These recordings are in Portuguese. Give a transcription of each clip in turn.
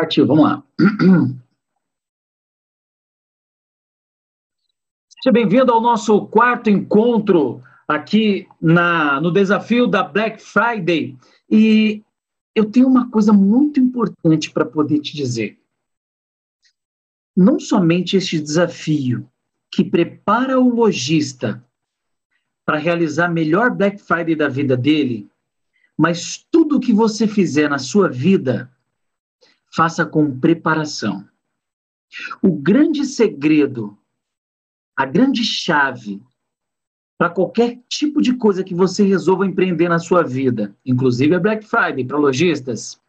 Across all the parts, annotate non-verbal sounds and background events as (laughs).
Partiu, vamos lá. (clears throat) Seja bem-vindo ao nosso quarto encontro aqui na, no desafio da Black Friday. E eu tenho uma coisa muito importante para poder te dizer. Não somente este desafio que prepara o lojista para realizar a melhor Black Friday da vida dele, mas tudo o que você fizer na sua vida faça com preparação. O grande segredo, a grande chave para qualquer tipo de coisa que você resolva empreender na sua vida, inclusive a Black Friday para lojistas,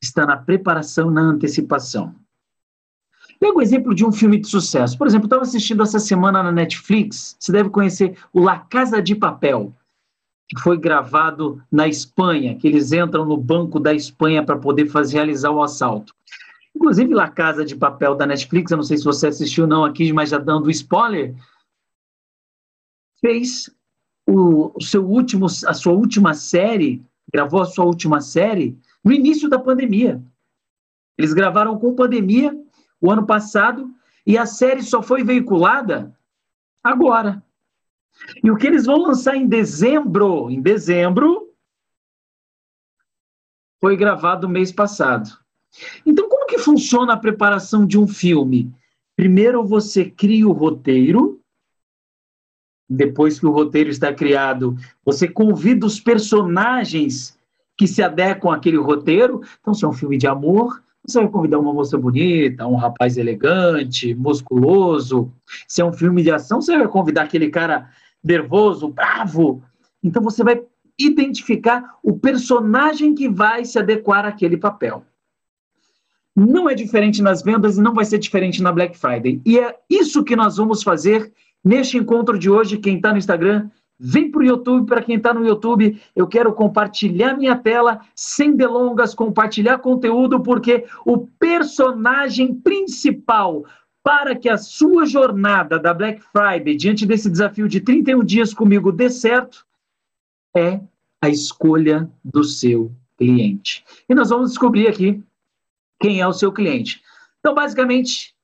está na preparação na antecipação. Pega o exemplo de um filme de sucesso. Por exemplo, estava assistindo essa semana na Netflix, você deve conhecer o La Casa de Papel que foi gravado na Espanha, que eles entram no banco da Espanha para poder fazer realizar o assalto. Inclusive, La Casa de Papel da Netflix, eu não sei se você assistiu não aqui, mas já dando spoiler, fez o, o seu último, a sua última série, gravou a sua última série no início da pandemia. Eles gravaram com pandemia o ano passado e a série só foi veiculada agora. E o que eles vão lançar em dezembro, em dezembro, foi gravado mês passado. Então, como que funciona a preparação de um filme? Primeiro você cria o roteiro, depois que o roteiro está criado, você convida os personagens que se adequam àquele roteiro. Então, se é um filme de amor, você vai convidar uma moça bonita, um rapaz elegante, musculoso. Se é um filme de ação, você vai convidar aquele cara nervoso, bravo. Então você vai identificar o personagem que vai se adequar àquele papel. Não é diferente nas vendas e não vai ser diferente na Black Friday. E é isso que nós vamos fazer neste encontro de hoje. Quem está no Instagram, vem para o YouTube. Para quem está no YouTube, eu quero compartilhar minha tela, sem delongas, compartilhar conteúdo, porque o personagem principal para que a sua jornada da Black Friday, diante desse desafio de 31 dias comigo, dê certo, é a escolha do seu cliente. E nós vamos descobrir aqui quem é o seu cliente. Então, basicamente,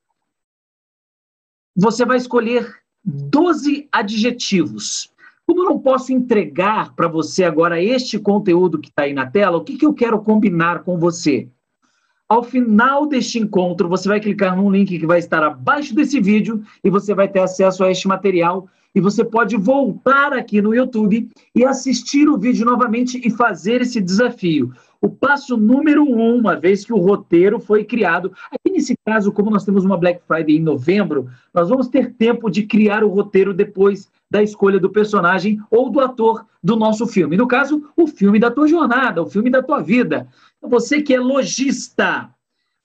você vai escolher 12 adjetivos. Como eu não posso entregar para você agora este conteúdo que está aí na tela, o que, que eu quero combinar com você? Ao final deste encontro, você vai clicar num link que vai estar abaixo desse vídeo e você vai ter acesso a este material. E você pode voltar aqui no YouTube e assistir o vídeo novamente e fazer esse desafio. O passo número um, uma vez que o roteiro foi criado. Aqui nesse caso, como nós temos uma Black Friday em novembro, nós vamos ter tempo de criar o roteiro depois da escolha do personagem ou do ator do nosso filme. No caso, o filme da tua jornada, o filme da tua vida. Você que é lojista,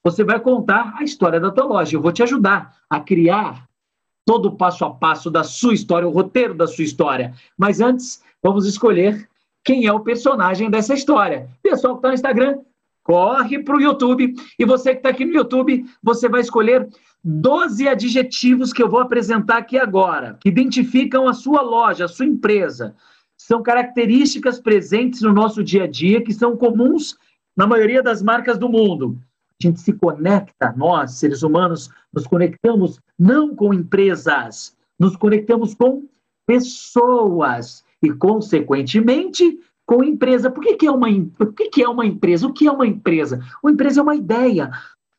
você vai contar a história da tua loja. Eu vou te ajudar a criar todo o passo a passo da sua história, o roteiro da sua história. Mas antes, vamos escolher quem é o personagem dessa história. Pessoal que está no Instagram, corre para o YouTube. E você que está aqui no YouTube, você vai escolher 12 adjetivos que eu vou apresentar aqui agora, que identificam a sua loja, a sua empresa. São características presentes no nosso dia a dia que são comuns na maioria das marcas do mundo. A gente se conecta, nós, seres humanos, nos conectamos não com empresas, nos conectamos com pessoas e, consequentemente, com empresa. Por que, que, é, uma, por que, que é uma empresa? O que é uma empresa? Uma empresa é uma ideia.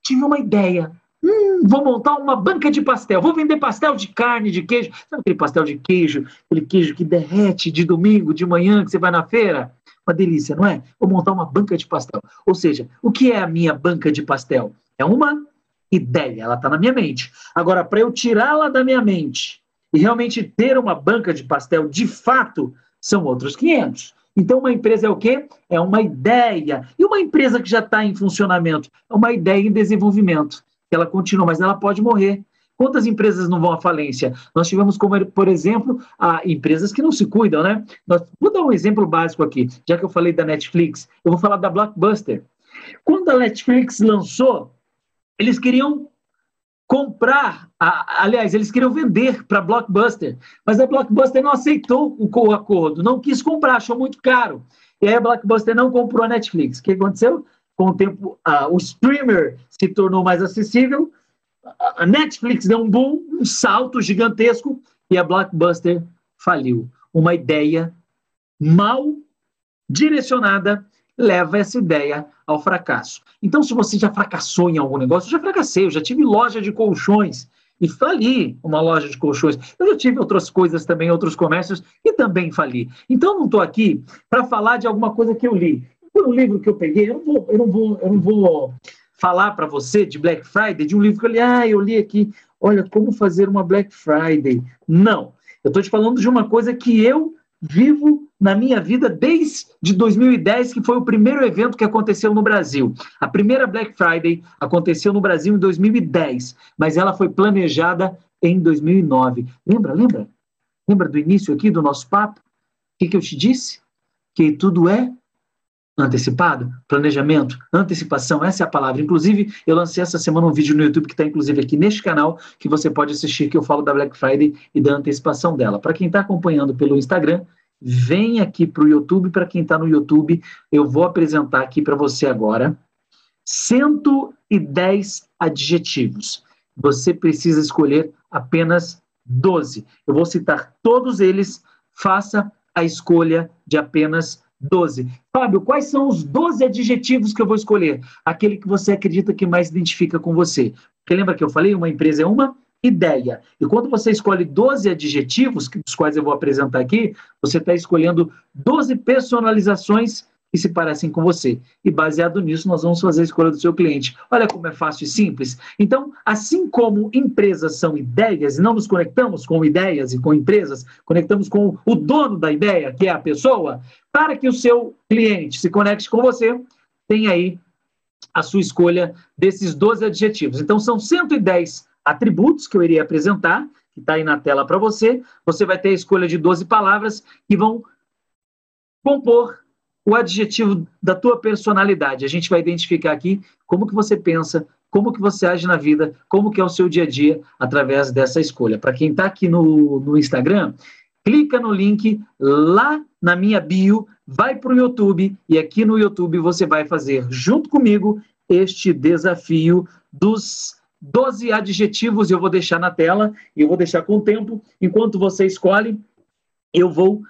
Tive uma ideia. Hum, vou montar uma banca de pastel. Vou vender pastel de carne, de queijo. Sabe aquele pastel de queijo? Aquele queijo que derrete de domingo, de manhã, que você vai na feira? Uma delícia, não é? Vou montar uma banca de pastel. Ou seja, o que é a minha banca de pastel? É uma ideia, ela está na minha mente. Agora, para eu tirá-la da minha mente e realmente ter uma banca de pastel de fato, são outros 500. Então, uma empresa é o quê? É uma ideia. E uma empresa que já está em funcionamento? É uma ideia em desenvolvimento. Ela continua, mas ela pode morrer. Quantas empresas não vão à falência? Nós tivemos, como, por exemplo, empresas que não se cuidam, né? Nós, vou dar um exemplo básico aqui, já que eu falei da Netflix, eu vou falar da Blockbuster. Quando a Netflix lançou, eles queriam comprar, a, aliás, eles queriam vender para a Blockbuster, mas a Blockbuster não aceitou o, o acordo, não quis comprar, achou muito caro. E aí a Blockbuster não comprou a Netflix. O que aconteceu? com o tempo uh, o streamer se tornou mais acessível, a Netflix deu um boom, um salto gigantesco e a Blockbuster faliu. Uma ideia mal direcionada leva essa ideia ao fracasso. Então, se você já fracassou em algum negócio, eu já fracassei, eu já tive loja de colchões e fali uma loja de colchões. Eu já tive outras coisas também, outros comércios e também fali. Então, não estou aqui para falar de alguma coisa que eu li. Foi um livro que eu peguei, eu não vou, eu não vou, eu não vou falar para você de Black Friday, de um livro que eu li, ah, eu li aqui, olha, como fazer uma Black Friday. Não, eu estou te falando de uma coisa que eu vivo na minha vida desde 2010, que foi o primeiro evento que aconteceu no Brasil. A primeira Black Friday aconteceu no Brasil em 2010, mas ela foi planejada em 2009. Lembra, lembra? Lembra do início aqui do nosso papo? O que, que eu te disse? Que tudo é antecipado, planejamento, antecipação, essa é a palavra. Inclusive, eu lancei essa semana um vídeo no YouTube que está inclusive aqui neste canal, que você pode assistir, que eu falo da Black Friday e da antecipação dela. Para quem está acompanhando pelo Instagram, vem aqui para o YouTube. Para quem está no YouTube, eu vou apresentar aqui para você agora 110 adjetivos. Você precisa escolher apenas 12. Eu vou citar todos eles, faça a escolha de apenas 12. Fábio, quais são os 12 adjetivos que eu vou escolher? Aquele que você acredita que mais identifica com você. Porque lembra que eu falei? Uma empresa é uma ideia. E quando você escolhe 12 adjetivos, dos quais eu vou apresentar aqui, você está escolhendo 12 personalizações que se parecem com você. E baseado nisso, nós vamos fazer a escolha do seu cliente. Olha como é fácil e simples. Então, assim como empresas são ideias, e não nos conectamos com ideias e com empresas, conectamos com o dono da ideia, que é a pessoa, para que o seu cliente se conecte com você, tem aí a sua escolha desses 12 adjetivos. Então, são 110 atributos que eu iria apresentar, que está aí na tela para você. Você vai ter a escolha de 12 palavras que vão compor o adjetivo da tua personalidade. A gente vai identificar aqui como que você pensa, como que você age na vida, como que é o seu dia a dia através dessa escolha. Para quem está aqui no, no Instagram, clica no link lá na minha bio, vai para o YouTube e aqui no YouTube você vai fazer junto comigo este desafio dos 12 adjetivos. Eu vou deixar na tela e eu vou deixar com o tempo. Enquanto você escolhe, eu vou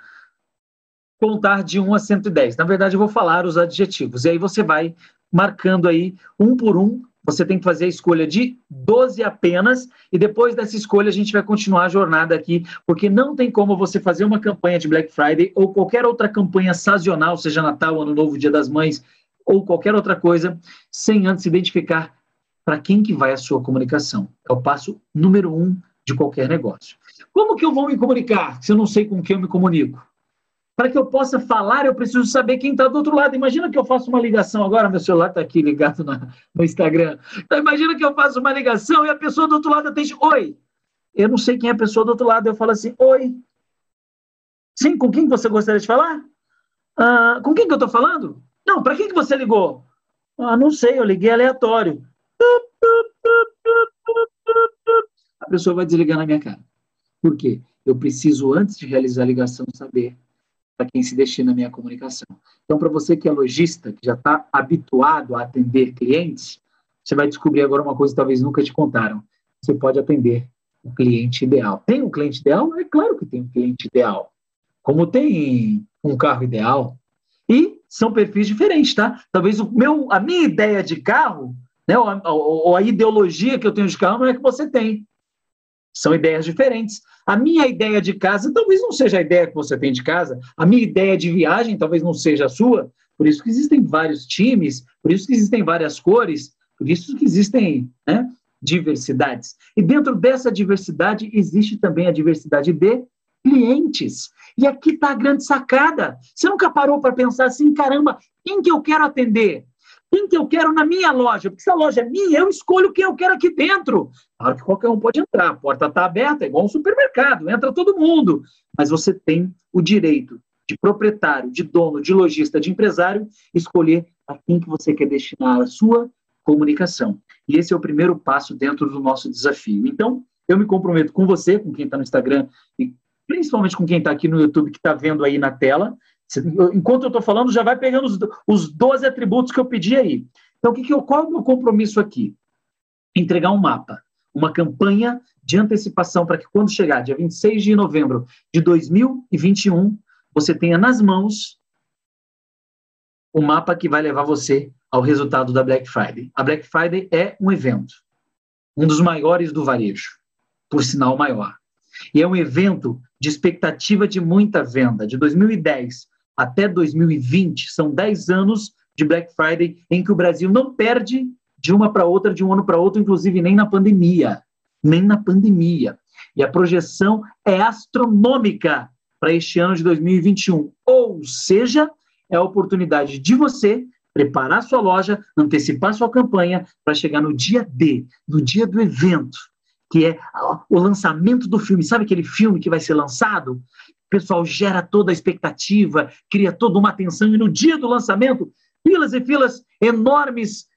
contar de 1 a 110. Na verdade, eu vou falar os adjetivos. E aí você vai marcando aí um por um. Você tem que fazer a escolha de 12 apenas, e depois dessa escolha a gente vai continuar a jornada aqui, porque não tem como você fazer uma campanha de Black Friday ou qualquer outra campanha sazonal, seja Natal, Ano Novo, Dia das Mães, ou qualquer outra coisa, sem antes identificar para quem que vai a sua comunicação. É o passo número um de qualquer negócio. Como que eu vou me comunicar se eu não sei com quem eu me comunico? Para que eu possa falar, eu preciso saber quem está do outro lado. Imagina que eu faço uma ligação agora, meu celular está aqui ligado no Instagram. Então, imagina que eu faço uma ligação e a pessoa do outro lado atende: Oi. Eu não sei quem é a pessoa do outro lado. Eu falo assim: Oi. Sim, com quem você gostaria de falar? Ah, com quem que eu estou falando? Não, para quem que você ligou? Ah, não sei, eu liguei aleatório. A pessoa vai desligar na minha cara. Por quê? Eu preciso, antes de realizar a ligação, saber para quem se destina a minha comunicação. Então, para você que é lojista, que já está habituado a atender clientes, você vai descobrir agora uma coisa que talvez nunca te contaram. Você pode atender o cliente ideal. Tem um cliente ideal? É claro que tem um cliente ideal. Como tem um carro ideal. E são perfis diferentes, tá? Talvez o meu, a minha ideia de carro, né, ou a, ou a ideologia que eu tenho de carro não é que você tem. São ideias diferentes. A minha ideia de casa talvez não seja a ideia que você tem de casa. A minha ideia de viagem talvez não seja a sua. Por isso que existem vários times, por isso que existem várias cores, por isso que existem né, diversidades. E dentro dessa diversidade existe também a diversidade de clientes. E aqui está a grande sacada. Você nunca parou para pensar assim, caramba, quem que eu quero atender? Quem que eu quero na minha loja? Porque se a loja é minha, eu escolho quem eu quero aqui dentro. Claro que qualquer um pode entrar, a porta está aberta, é igual um supermercado, entra todo mundo. Mas você tem o direito de proprietário, de dono, de lojista, de empresário, escolher a quem que você quer destinar a sua comunicação. E esse é o primeiro passo dentro do nosso desafio. Então, eu me comprometo com você, com quem está no Instagram e principalmente com quem está aqui no YouTube, que está vendo aí na tela, Enquanto eu estou falando, já vai pegando os, os 12 atributos que eu pedi aí. Então, que que eu, qual é o meu compromisso aqui? Entregar um mapa, uma campanha de antecipação para que quando chegar dia 26 de novembro de 2021, você tenha nas mãos o mapa que vai levar você ao resultado da Black Friday. A Black Friday é um evento, um dos maiores do varejo, por sinal maior. E é um evento de expectativa de muita venda. De 2010 até 2020, são 10 anos de Black Friday em que o Brasil não perde de uma para outra, de um ano para outro, inclusive nem na pandemia. Nem na pandemia. E a projeção é astronômica para este ano de 2021. Ou seja, é a oportunidade de você preparar sua loja, antecipar sua campanha para chegar no dia D, no dia do evento, que é o lançamento do filme. Sabe aquele filme que vai ser lançado? O pessoal gera toda a expectativa, cria toda uma atenção, e no dia do lançamento, filas e filas enormes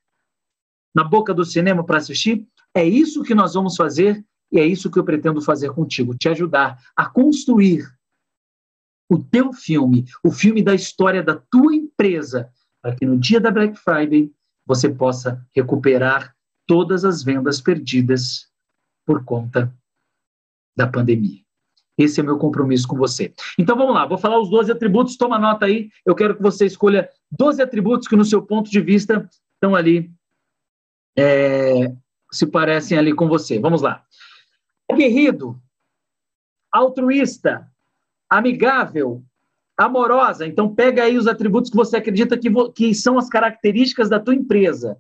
na boca do cinema para assistir. É isso que nós vamos fazer e é isso que eu pretendo fazer contigo, te ajudar a construir o teu filme, o filme da história da tua empresa, para que no dia da Black Friday você possa recuperar todas as vendas perdidas por conta da pandemia. Esse é meu compromisso com você. Então vamos lá, vou falar os 12 atributos, toma nota aí. Eu quero que você escolha 12 atributos que, no seu ponto de vista, estão ali, é, se parecem ali com você. Vamos lá. Aguerrido, altruísta, amigável, amorosa. Então, pega aí os atributos que você acredita que, que são as características da tua empresa.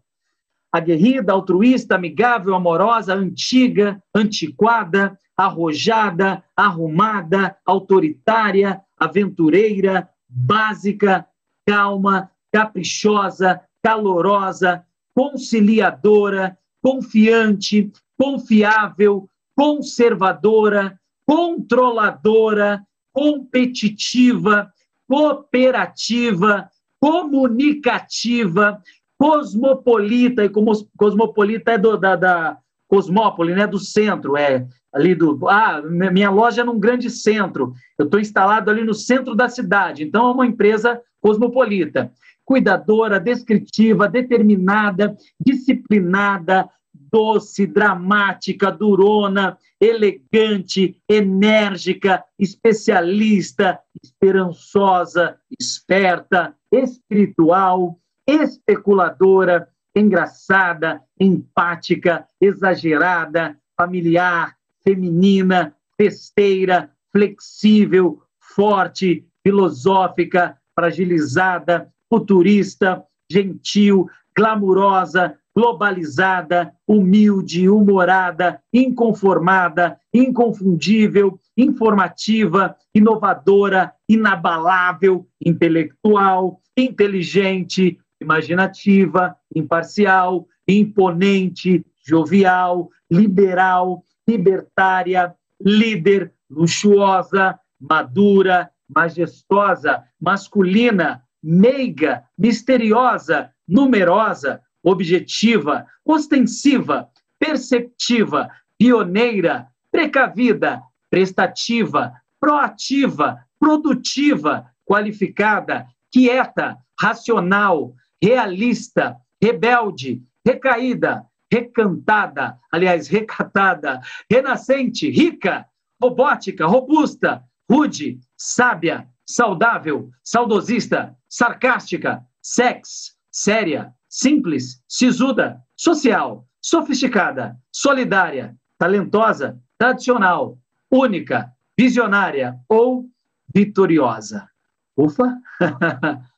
Aguerrida, altruísta, amigável, amorosa, antiga, antiquada, arrojada, arrumada, autoritária, aventureira, básica, calma, caprichosa, calorosa, conciliadora, confiante, confiável, conservadora, controladora, competitiva, cooperativa, comunicativa, cosmopolita, e como cosmopolita é do, da, da Cosmópole, né, do centro, é ali do. Ah, minha loja é num grande centro, eu estou instalado ali no centro da cidade, então é uma empresa cosmopolita. Cuidadora, descritiva, determinada, disciplinada, doce, dramática, durona, elegante, enérgica, especialista, esperançosa, esperta, espiritual, especuladora, engraçada, empática, exagerada, familiar, feminina, festeira, flexível, forte, filosófica, fragilizada, futurista, gentil, glamurosa, globalizada, humilde, humorada, inconformada, inconfundível, informativa, inovadora, inabalável, intelectual, inteligente, imaginativa, imparcial, imponente, jovial, liberal, libertária, líder, luxuosa, madura, majestosa, masculina, meiga, misteriosa, numerosa, objetiva, ostensiva, perceptiva, pioneira, precavida, prestativa, proativa, produtiva, qualificada, quieta, racional, realista, rebelde, recaída, recantada, aliás, recatada, renascente, rica, robótica, robusta, rude, sábia, saudável, saudosista, sarcástica, sex, séria, simples, sisuda, social, sofisticada, solidária, talentosa, tradicional, única, visionária ou vitoriosa. Ufa! (laughs)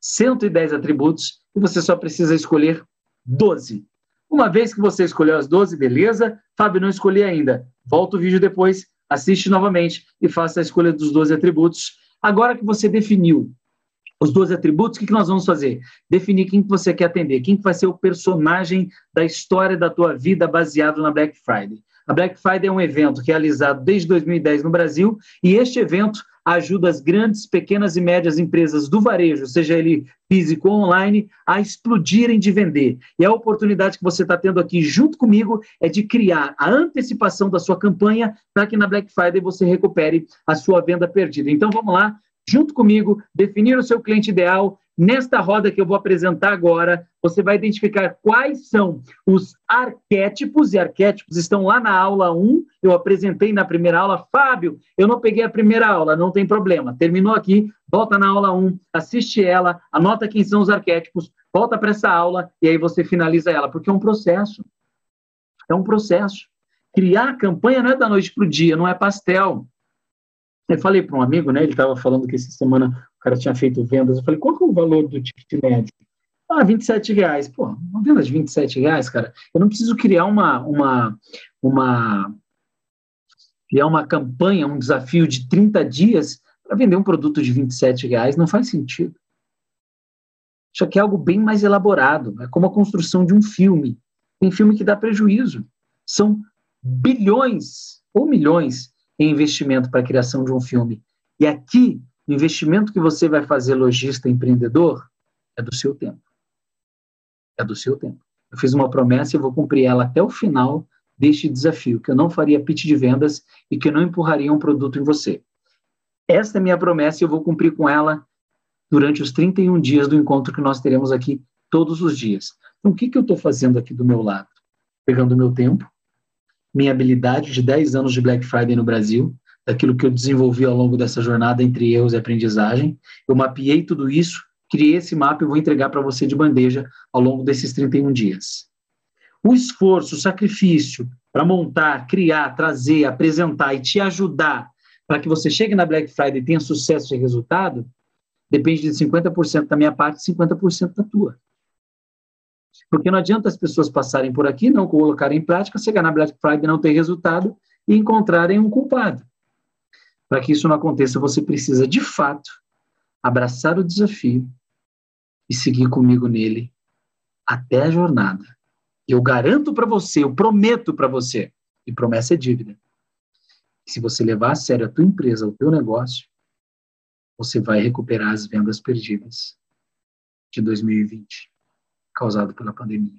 110 atributos e você só precisa escolher 12. Uma vez que você escolheu as 12, beleza? Fábio, não escolhi ainda. Volta o vídeo depois, assiste novamente e faça a escolha dos 12 atributos. Agora que você definiu os 12 atributos, o que, nós vamos fazer? Definir quem que você quer atender, quem que vai ser o personagem da história da tua vida baseado na Black Friday. A Black Friday é um evento realizado desde 2010 no Brasil e este evento ajuda as grandes, pequenas e médias empresas do varejo, seja ele físico ou online, a explodirem de vender. E a oportunidade que você está tendo aqui junto comigo é de criar a antecipação da sua campanha para que na Black Friday você recupere a sua venda perdida. Então vamos lá, junto comigo, definir o seu cliente ideal. Nesta roda que eu vou apresentar agora, você vai identificar quais são os arquétipos, e arquétipos estão lá na aula 1, eu apresentei na primeira aula. Fábio, eu não peguei a primeira aula, não tem problema. Terminou aqui, volta na aula 1, assiste ela, anota quem são os arquétipos, volta para essa aula e aí você finaliza ela, porque é um processo. É um processo. Criar a campanha não é da noite para o dia, não é pastel. Eu falei para um amigo, né? Ele estava falando que essa semana o cara tinha feito vendas. Eu falei, qual que é o valor do ticket médio? Ah, 27 reais. Pô, uma venda de 27 reais, cara. Eu não preciso criar uma, uma, uma, criar uma campanha, um desafio de 30 dias para vender um produto de 27 reais. Não faz sentido. Isso aqui é algo bem mais elaborado. É como a construção de um filme. Tem filme que dá prejuízo. São bilhões ou milhões em investimento para a criação de um filme. E aqui, o investimento que você vai fazer, lojista, empreendedor, é do seu tempo. É do seu tempo. Eu fiz uma promessa e vou cumprir ela até o final deste desafio, que eu não faria pitch de vendas e que eu não empurraria um produto em você. Esta é minha promessa e eu vou cumprir com ela durante os 31 dias do encontro que nós teremos aqui todos os dias. Então, o que, que eu estou fazendo aqui do meu lado? Pegando o meu tempo, minha habilidade de 10 anos de Black Friday no Brasil, daquilo que eu desenvolvi ao longo dessa jornada entre erros e aprendizagem. Eu mapeei tudo isso, criei esse mapa e vou entregar para você de bandeja ao longo desses 31 dias. O esforço, o sacrifício para montar, criar, trazer, apresentar e te ajudar para que você chegue na Black Friday e tenha sucesso e resultado, depende de 50% da minha parte e 50% da tua. Porque não adianta as pessoas passarem por aqui, não colocarem em prática, chegar na Black Friday não ter resultado e encontrarem um culpado. Para que isso não aconteça, você precisa, de fato, abraçar o desafio e seguir comigo nele até a jornada. Eu garanto para você, eu prometo para você, e promessa é dívida. Se você levar a sério a tua empresa, o teu negócio, você vai recuperar as vendas perdidas de 2020 causado pela pandemia.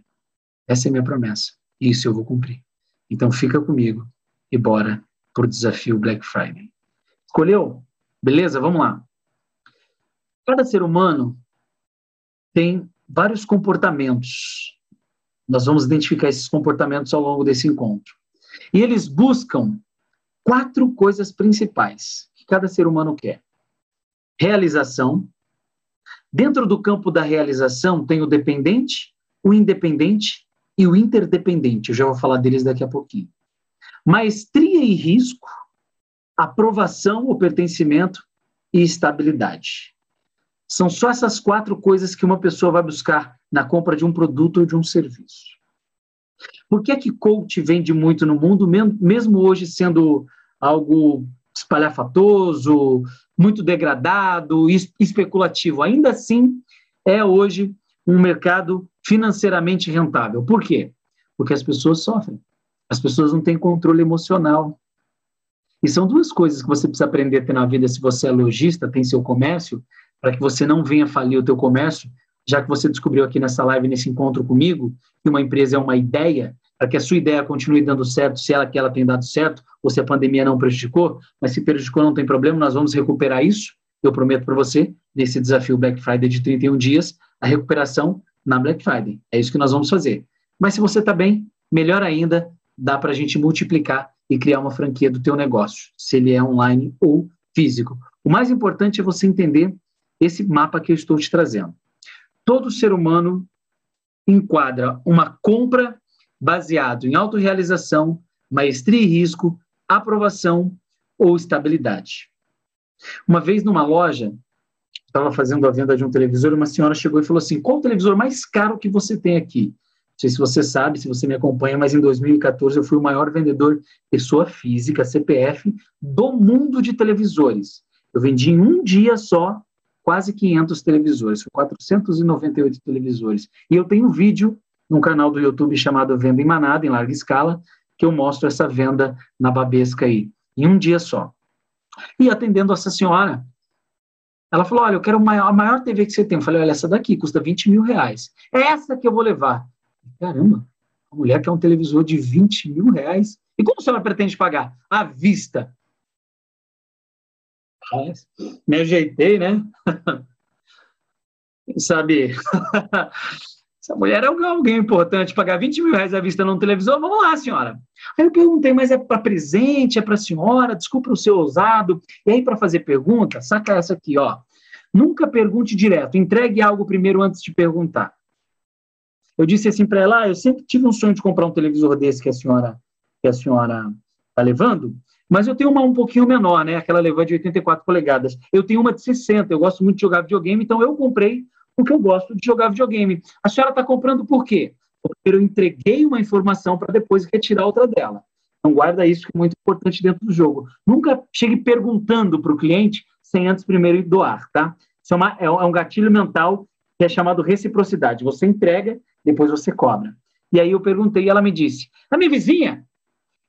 Essa é minha promessa. E isso eu vou cumprir. Então fica comigo e bora por desafio Black Friday. Escolheu? Beleza? Vamos lá. Cada ser humano tem vários comportamentos. Nós vamos identificar esses comportamentos ao longo desse encontro. E eles buscam quatro coisas principais que cada ser humano quer: realização, Dentro do campo da realização tem o dependente, o independente e o interdependente. Eu já vou falar deles daqui a pouquinho. Maestria e risco, aprovação ou pertencimento e estabilidade. São só essas quatro coisas que uma pessoa vai buscar na compra de um produto ou de um serviço. Por que é que coach vende muito no mundo, mesmo hoje sendo algo espalhafatoso, muito degradado, especulativo. Ainda assim, é hoje um mercado financeiramente rentável. Por quê? Porque as pessoas sofrem. As pessoas não têm controle emocional. E são duas coisas que você precisa aprender a ter na vida se você é lojista, tem seu comércio, para que você não venha falir o teu comércio, já que você descobriu aqui nessa live, nesse encontro comigo, que uma empresa é uma ideia, para que a sua ideia continue dando certo, se ela que ela tem dado certo, ou se a pandemia não prejudicou, mas se prejudicou não tem problema, nós vamos recuperar isso. Eu prometo para você, nesse desafio Black Friday de 31 dias, a recuperação na Black Friday. É isso que nós vamos fazer. Mas se você está bem, melhor ainda, dá para a gente multiplicar e criar uma franquia do teu negócio, se ele é online ou físico. O mais importante é você entender esse mapa que eu estou te trazendo. Todo ser humano enquadra uma compra baseado em autorrealização, maestria e risco, aprovação ou estabilidade. Uma vez numa loja, estava fazendo a venda de um televisor, uma senhora chegou e falou assim: qual o televisor mais caro que você tem aqui? Não sei se você sabe, se você me acompanha, mas em 2014 eu fui o maior vendedor, pessoa física, CPF, do mundo de televisores. Eu vendi em um dia só quase 500 televisores, 498 televisores. E eu tenho um vídeo num canal do YouTube chamado Venda em Manada, em larga escala, que eu mostro essa venda na Babesca aí, em um dia só. E atendendo essa senhora, ela falou: Olha, eu quero a maior, a maior TV que você tem. Eu falei: Olha, essa daqui custa 20 mil reais. É essa que eu vou levar. Caramba, a mulher quer um televisor de 20 mil reais. E como a senhora pretende pagar? À vista. Me ajeitei, né? (laughs) Sabe? (laughs) Essa mulher é alguém importante, pagar 20 mil reais à vista num televisor, vamos lá, senhora. Aí eu perguntei, mas é para presente, é para senhora, desculpa o seu ousado. E aí, para fazer pergunta, saca essa aqui, ó. Nunca pergunte direto, entregue algo primeiro antes de perguntar. Eu disse assim para ela, ah, eu sempre tive um sonho de comprar um televisor desse que a senhora que a senhora está levando, mas eu tenho uma um pouquinho menor, né? Aquela levante de 84 polegadas. Eu tenho uma de 60, eu gosto muito de jogar videogame, então eu comprei porque eu gosto de jogar videogame. A senhora está comprando por quê? Porque eu entreguei uma informação para depois retirar outra dela. Então, guarda isso que é muito importante dentro do jogo. Nunca chegue perguntando para o cliente sem antes primeiro doar, tá? Isso é, uma, é, um gatilho mental que é chamado reciprocidade. Você entrega, depois você cobra. E aí eu perguntei e ela me disse: a minha vizinha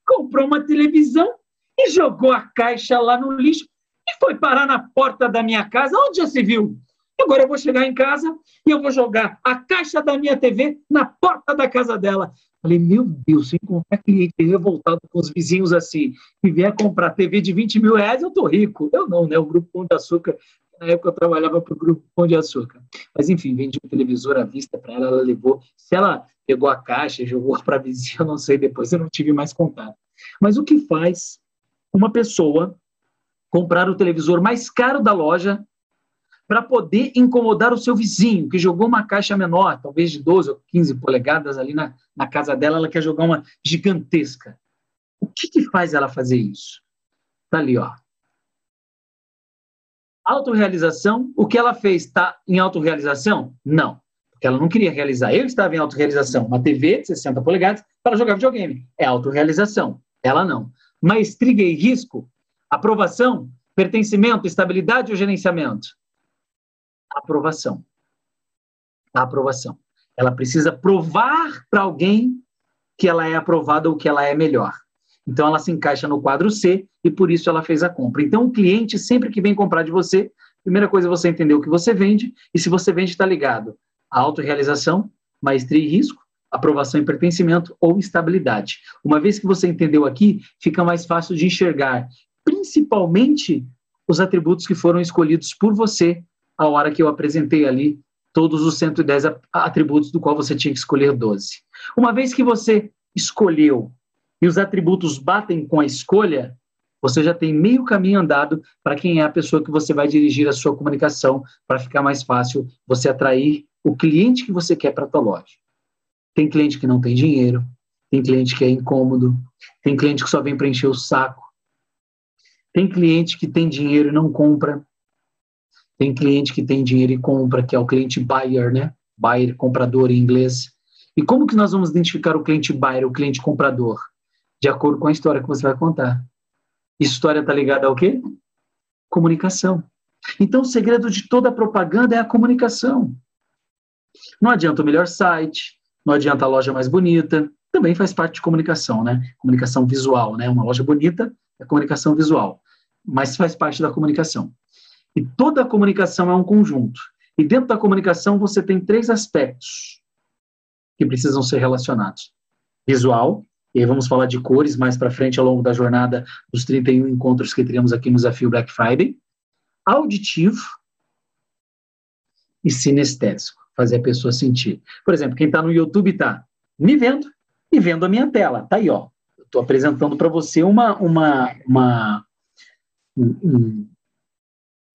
comprou uma televisão e jogou a caixa lá no lixo e foi parar na porta da minha casa. Onde já se viu? Agora eu vou chegar em casa e eu vou jogar a caixa da minha TV na porta da casa dela. Falei, meu Deus, se encontrar cliente revoltado com os vizinhos assim e vier comprar TV de 20 mil reais, eu tô rico. Eu não, né? O Grupo Pão de Açúcar, na época eu trabalhava para o Grupo Pão de Açúcar. Mas enfim, vendi um televisor à vista para ela, ela levou. Se ela pegou a caixa e jogou para a vizinha, eu não sei, depois eu não tive mais contato. Mas o que faz uma pessoa comprar o televisor mais caro da loja para poder incomodar o seu vizinho, que jogou uma caixa menor, talvez de 12 ou 15 polegadas ali na, na casa dela, ela quer jogar uma gigantesca. O que, que faz ela fazer isso? Está ali, ó. Autorrealização, o que ela fez está em autorrealização? Não, porque ela não queria realizar. Eu estava em autorrealização, uma TV de 60 polegadas para jogar videogame. É autorrealização. Ela não. Maestria e risco, aprovação, pertencimento, estabilidade ou gerenciamento? Aprovação. A aprovação. Ela precisa provar para alguém que ela é aprovada ou que ela é melhor. Então ela se encaixa no quadro C e por isso ela fez a compra. Então o cliente, sempre que vem comprar de você, primeira coisa é você entender o que você vende e se você vende está ligado a autorrealização, maestria e risco, aprovação e pertencimento ou estabilidade. Uma vez que você entendeu aqui, fica mais fácil de enxergar, principalmente os atributos que foram escolhidos por você a hora que eu apresentei ali todos os 110 atributos do qual você tinha que escolher 12. Uma vez que você escolheu e os atributos batem com a escolha, você já tem meio caminho andado para quem é a pessoa que você vai dirigir a sua comunicação para ficar mais fácil você atrair o cliente que você quer para a tua loja. Tem cliente que não tem dinheiro, tem cliente que é incômodo, tem cliente que só vem preencher o saco, tem cliente que tem dinheiro e não compra, tem cliente que tem dinheiro e compra, que é o cliente buyer, né? Buyer, comprador em inglês. E como que nós vamos identificar o cliente buyer, o cliente comprador? De acordo com a história que você vai contar. História está ligada ao quê? Comunicação. Então, o segredo de toda propaganda é a comunicação. Não adianta o melhor site, não adianta a loja mais bonita, também faz parte de comunicação, né? Comunicação visual, né? Uma loja bonita é comunicação visual, mas faz parte da comunicação. E toda comunicação é um conjunto. E dentro da comunicação você tem três aspectos que precisam ser relacionados: visual, e aí vamos falar de cores mais para frente ao longo da jornada dos 31 encontros que teremos aqui no Desafio Black Friday, auditivo e sinestésico fazer a pessoa sentir. Por exemplo, quem está no YouTube está me vendo e vendo a minha tela. Tá aí, ó. Estou apresentando para você uma, uma, uma um, um,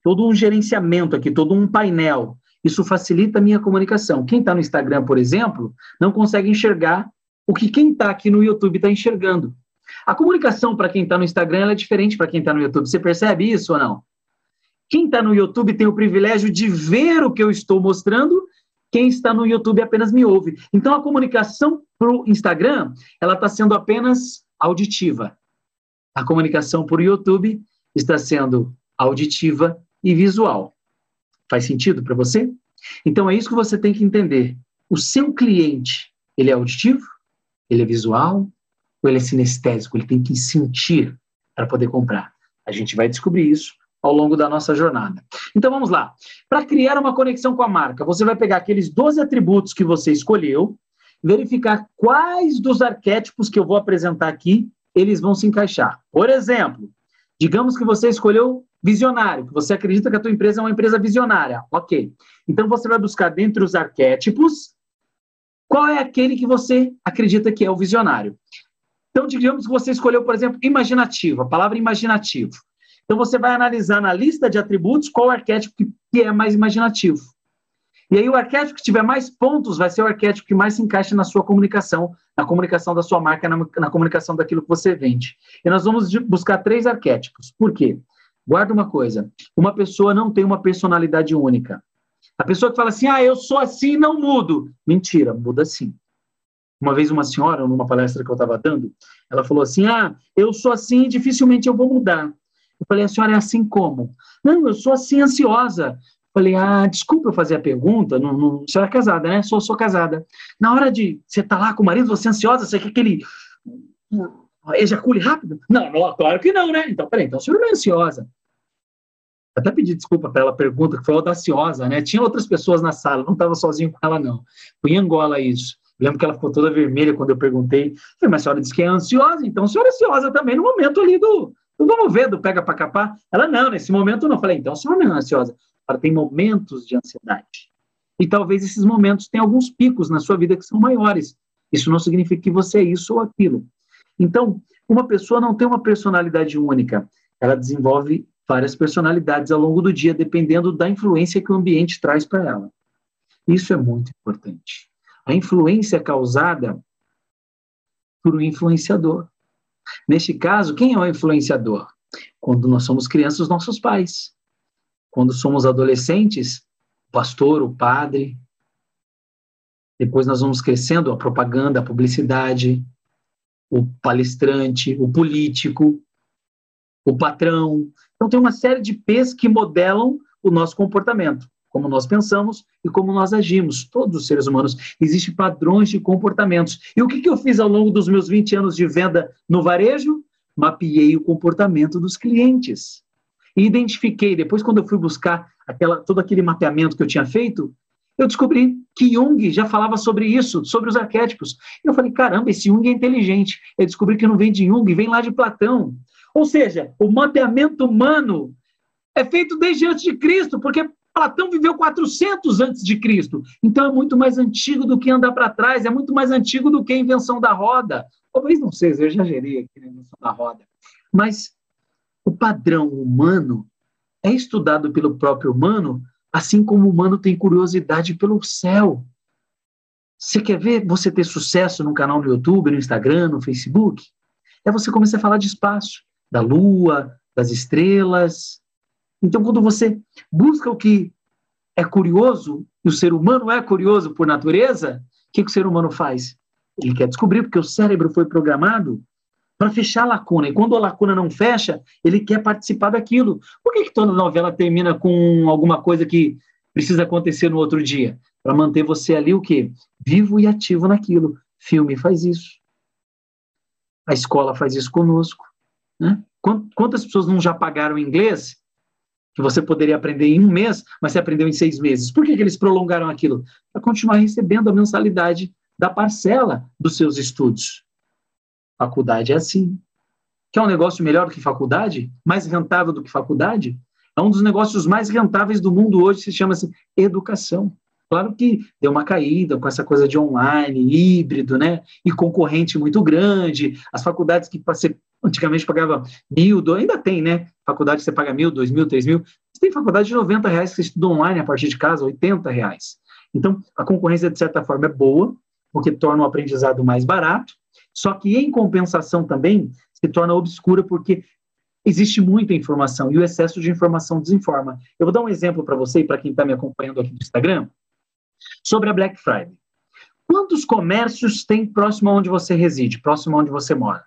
todo um gerenciamento aqui, todo um painel. Isso facilita a minha comunicação. Quem está no Instagram, por exemplo, não consegue enxergar o que quem está aqui no YouTube está enxergando. A comunicação para quem está no Instagram é diferente para quem está no YouTube. Você percebe isso ou não? Quem está no YouTube tem o privilégio de ver o que eu estou mostrando quem está no YouTube apenas me ouve. Então, a comunicação para o Instagram, ela está sendo apenas auditiva. A comunicação por YouTube está sendo auditiva e visual. Faz sentido para você? Então, é isso que você tem que entender. O seu cliente, ele é auditivo? Ele é visual? Ou ele é sinestésico? Ele tem que sentir para poder comprar. A gente vai descobrir isso ao longo da nossa jornada. Então vamos lá. Para criar uma conexão com a marca, você vai pegar aqueles 12 atributos que você escolheu, verificar quais dos arquétipos que eu vou apresentar aqui eles vão se encaixar. Por exemplo, digamos que você escolheu Visionário, que você acredita que a tua empresa é uma empresa visionária. Ok. Então você vai buscar dentre os arquétipos qual é aquele que você acredita que é o visionário. Então, digamos que você escolheu, por exemplo, imaginativo, a palavra imaginativo. Então você vai analisar na lista de atributos qual arquétipo que, é mais imaginativo. E aí o arquétipo que tiver mais pontos vai ser o arquétipo que mais se encaixa na sua comunicação, na comunicação da sua marca, na, na comunicação daquilo que você vende. E nós vamos buscar três arquétipos. Por quê? Guarda uma coisa: uma pessoa não tem uma personalidade única. A pessoa que fala assim, ah, eu sou assim não mudo. Mentira, muda sim. Uma vez uma senhora, numa palestra que eu estava dando, ela falou assim, ah, eu sou assim e dificilmente eu vou mudar. Eu falei, a senhora é assim como? Não, eu sou assim ansiosa. Falei, ah, desculpa eu fazer a pergunta, não, não, é casada, né? Sou, sou casada. Na hora de você estar tá lá com o marido, você é ansiosa, você quer que ele ejacule rápido? Não, não, claro que não, né? Então, peraí, então a senhora não é ansiosa. Até pedi desculpa pela pergunta, que foi audaciosa, né? Tinha outras pessoas na sala, não estava sozinho com ela, não. Foi em Angola isso. lembro que ela ficou toda vermelha quando eu perguntei. Falei, mas a senhora disse que é ansiosa, então a senhora é ansiosa também no momento ali do, do vamos ver, do pega para capar. Ela, não, nesse momento não. Falei, então a senhora não é ansiosa. Ela tem momentos de ansiedade. E talvez esses momentos tenham alguns picos na sua vida que são maiores. Isso não significa que você é isso ou aquilo. Então, uma pessoa não tem uma personalidade única. Ela desenvolve várias personalidades ao longo do dia, dependendo da influência que o ambiente traz para ela. Isso é muito importante. A influência causada por um influenciador. Neste caso, quem é o influenciador? Quando nós somos crianças, os nossos pais. Quando somos adolescentes, o pastor, o padre. Depois nós vamos crescendo, a propaganda, a publicidade, o palestrante, o político, o patrão. Então, tem uma série de P's que modelam o nosso comportamento, como nós pensamos e como nós agimos. Todos os seres humanos. Existem padrões de comportamentos. E o que, que eu fiz ao longo dos meus 20 anos de venda no varejo? Mapeei o comportamento dos clientes. E identifiquei, depois, quando eu fui buscar aquela, todo aquele mapeamento que eu tinha feito, eu descobri que Jung já falava sobre isso, sobre os arquétipos. Eu falei, caramba, esse Jung é inteligente. Eu descobri que não vem de Jung, vem lá de Platão. Ou seja, o mapeamento humano é feito desde antes de Cristo, porque Platão viveu 400 antes de Cristo. Então é muito mais antigo do que andar para trás, é muito mais antigo do que a invenção da roda. Talvez não seja, eu exagerei aqui na invenção da roda. Mas o padrão humano é estudado pelo próprio humano, assim como o humano tem curiosidade pelo céu. Você quer ver você ter sucesso no canal no YouTube, no Instagram, no Facebook? É você começar a falar de espaço da lua, das estrelas. Então, quando você busca o que é curioso, e o ser humano é curioso por natureza, o que, que o ser humano faz? Ele quer descobrir, porque o cérebro foi programado para fechar a lacuna. E quando a lacuna não fecha, ele quer participar daquilo. Por que, que toda novela termina com alguma coisa que precisa acontecer no outro dia? Para manter você ali o quê? Vivo e ativo naquilo. Filme faz isso. A escola faz isso conosco. Né? Quantas pessoas não já pagaram inglês que você poderia aprender em um mês, mas você aprendeu em seis meses? Por que, que eles prolongaram aquilo? Para continuar recebendo a mensalidade da parcela dos seus estudos. Faculdade é assim. Quer um negócio melhor do que faculdade? Mais rentável do que faculdade? É um dos negócios mais rentáveis do mundo hoje, se chama-se educação. Claro que deu uma caída com essa coisa de online, híbrido, né? E concorrente muito grande. As faculdades que você antigamente pagava mil, ainda tem, né? Faculdade que você paga mil, dois mil, três mil. Mas tem faculdade de 90 reais que você estuda online a partir de casa, 80 reais. Então, a concorrência, de certa forma, é boa, porque torna o aprendizado mais barato, só que, em compensação também, se torna obscura, porque existe muita informação e o excesso de informação desinforma. Eu vou dar um exemplo para você e para quem está me acompanhando aqui no Instagram sobre a Black Friday. Quantos comércios tem próximo a onde você reside, próximo a onde você mora?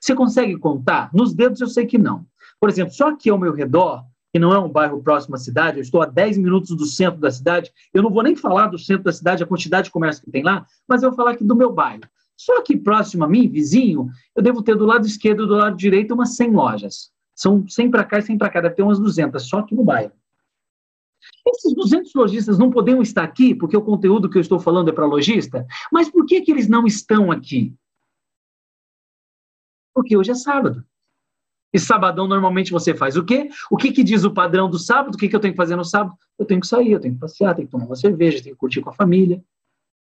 Você consegue contar? Nos dedos eu sei que não. Por exemplo, só aqui ao meu redor, que não é um bairro próximo à cidade, eu estou a 10 minutos do centro da cidade, eu não vou nem falar do centro da cidade, a quantidade de comércio que tem lá, mas eu vou falar aqui do meu bairro. Só aqui próximo a mim, vizinho, eu devo ter do lado esquerdo e do lado direito umas 100 lojas. São 100 para cá e 100 para cá, deve ter umas 200, só aqui no bairro. Esses 200 lojistas não poderiam estar aqui, porque o conteúdo que eu estou falando é para lojista, mas por que, que eles não estão aqui? Porque hoje é sábado. E sabadão, normalmente, você faz o quê? O que, que diz o padrão do sábado? O que, que eu tenho que fazer no sábado? Eu tenho que sair, eu tenho que passear, tenho que tomar uma cerveja, tenho que curtir com a família,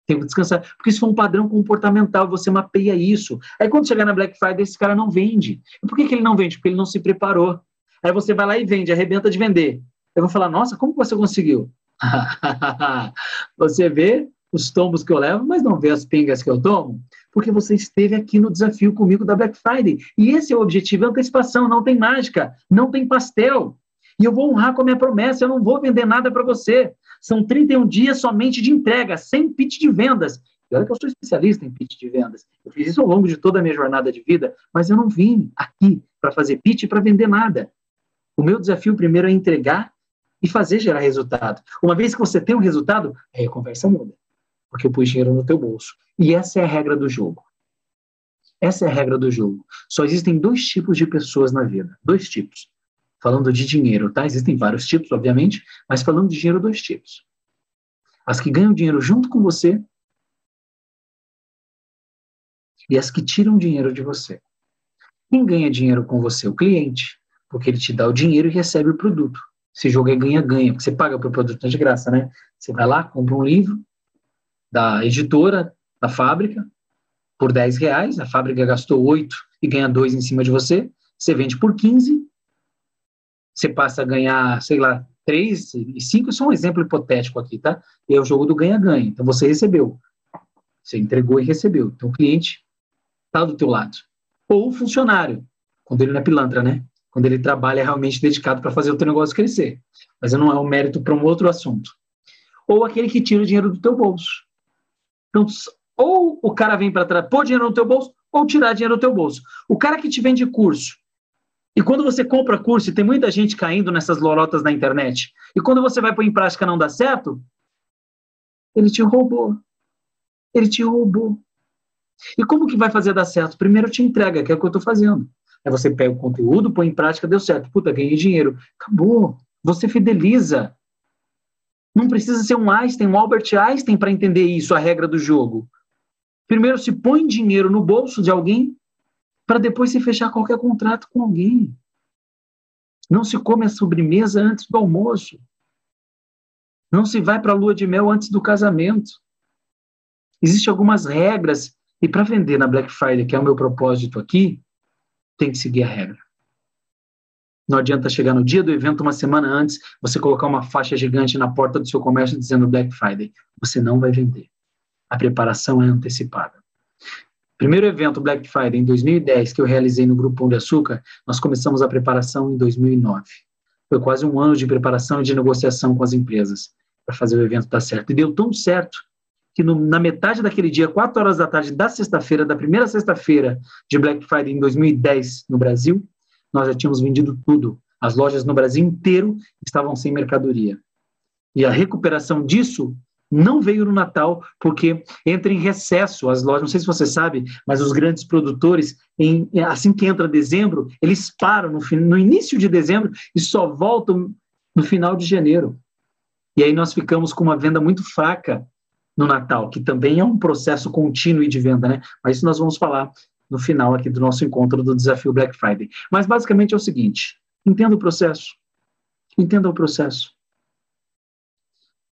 tenho que descansar. Porque isso é um padrão comportamental, você mapeia isso. Aí quando chegar na Black Friday, esse cara não vende. E por que, que ele não vende? Porque ele não se preparou. Aí você vai lá e vende, arrebenta de vender. Eu vou falar, nossa, como você conseguiu? (laughs) você vê os tombos que eu levo, mas não vê as pingas que eu tomo, porque você esteve aqui no desafio comigo da Black Friday. E esse é o objetivo, é antecipação, não tem mágica, não tem pastel. E eu vou honrar com a minha promessa, eu não vou vender nada para você. São 31 dias somente de entrega, sem pitch de vendas. E olha que eu sou especialista em pitch de vendas. Eu fiz isso ao longo de toda a minha jornada de vida, mas eu não vim aqui para fazer pitch para vender nada. O meu desafio primeiro é entregar e fazer gerar resultado. Uma vez que você tem um resultado, aí a conversa muda porque eu pus dinheiro no teu bolso. E essa é a regra do jogo. Essa é a regra do jogo. Só existem dois tipos de pessoas na vida. Dois tipos. Falando de dinheiro, tá? Existem vários tipos, obviamente, mas falando de dinheiro, dois tipos. As que ganham dinheiro junto com você e as que tiram dinheiro de você. Quem ganha dinheiro com você? O cliente, porque ele te dá o dinheiro e recebe o produto. Esse jogo é ganha-ganha, porque você paga por produto de graça, né? Você vai lá, compra um livro, da editora, da fábrica, por 10 reais, a fábrica gastou 8 e ganha 2 em cima de você, você vende por 15, você passa a ganhar, sei lá, 3 e 5, isso é um exemplo hipotético aqui, tá? E é o jogo do ganha-ganha. Então você recebeu, você entregou e recebeu. Então o cliente está do teu lado. Ou o funcionário, quando ele não é pilantra, né? Quando ele trabalha realmente dedicado para fazer o teu negócio crescer. Mas não é um mérito para um outro assunto. Ou aquele que tira o dinheiro do teu bolso. Então, ou o cara vem para pôr dinheiro no teu bolso, ou tirar dinheiro do teu bolso. O cara que te vende curso, e quando você compra curso, e tem muita gente caindo nessas lorotas na internet, e quando você vai pôr em prática não dá certo, ele te roubou. Ele te roubou. E como que vai fazer dar certo? Primeiro te entrega, que é o que eu estou fazendo. Aí você pega o conteúdo, põe em prática, deu certo. Puta, ganhei dinheiro. Acabou. Você fideliza. Não precisa ser um Einstein, um Albert Einstein para entender isso, a regra do jogo. Primeiro se põe dinheiro no bolso de alguém para depois se fechar qualquer contrato com alguém. Não se come a sobremesa antes do almoço. Não se vai para a lua de mel antes do casamento. Existem algumas regras e para vender na Black Friday, que é o meu propósito aqui, tem que seguir a regra. Não adianta chegar no dia do evento, uma semana antes, você colocar uma faixa gigante na porta do seu comércio dizendo Black Friday. Você não vai vender. A preparação é antecipada. Primeiro evento Black Friday em 2010 que eu realizei no Grupo Pão de Açúcar, nós começamos a preparação em 2009. Foi quase um ano de preparação e de negociação com as empresas para fazer o evento dar certo. E deu tão certo que no, na metade daquele dia, 4 horas da tarde da sexta-feira, da primeira sexta-feira de Black Friday em 2010 no Brasil, nós já tínhamos vendido tudo. As lojas no Brasil inteiro estavam sem mercadoria. E a recuperação disso não veio no Natal, porque entra em recesso as lojas. Não sei se você sabe, mas os grandes produtores, em, assim que entra dezembro, eles param no, no início de dezembro e só voltam no final de janeiro. E aí nós ficamos com uma venda muito fraca no Natal, que também é um processo contínuo de venda, né? Mas isso nós vamos falar no final aqui do nosso encontro do desafio Black Friday. Mas basicamente é o seguinte: entenda o processo. Entenda o processo.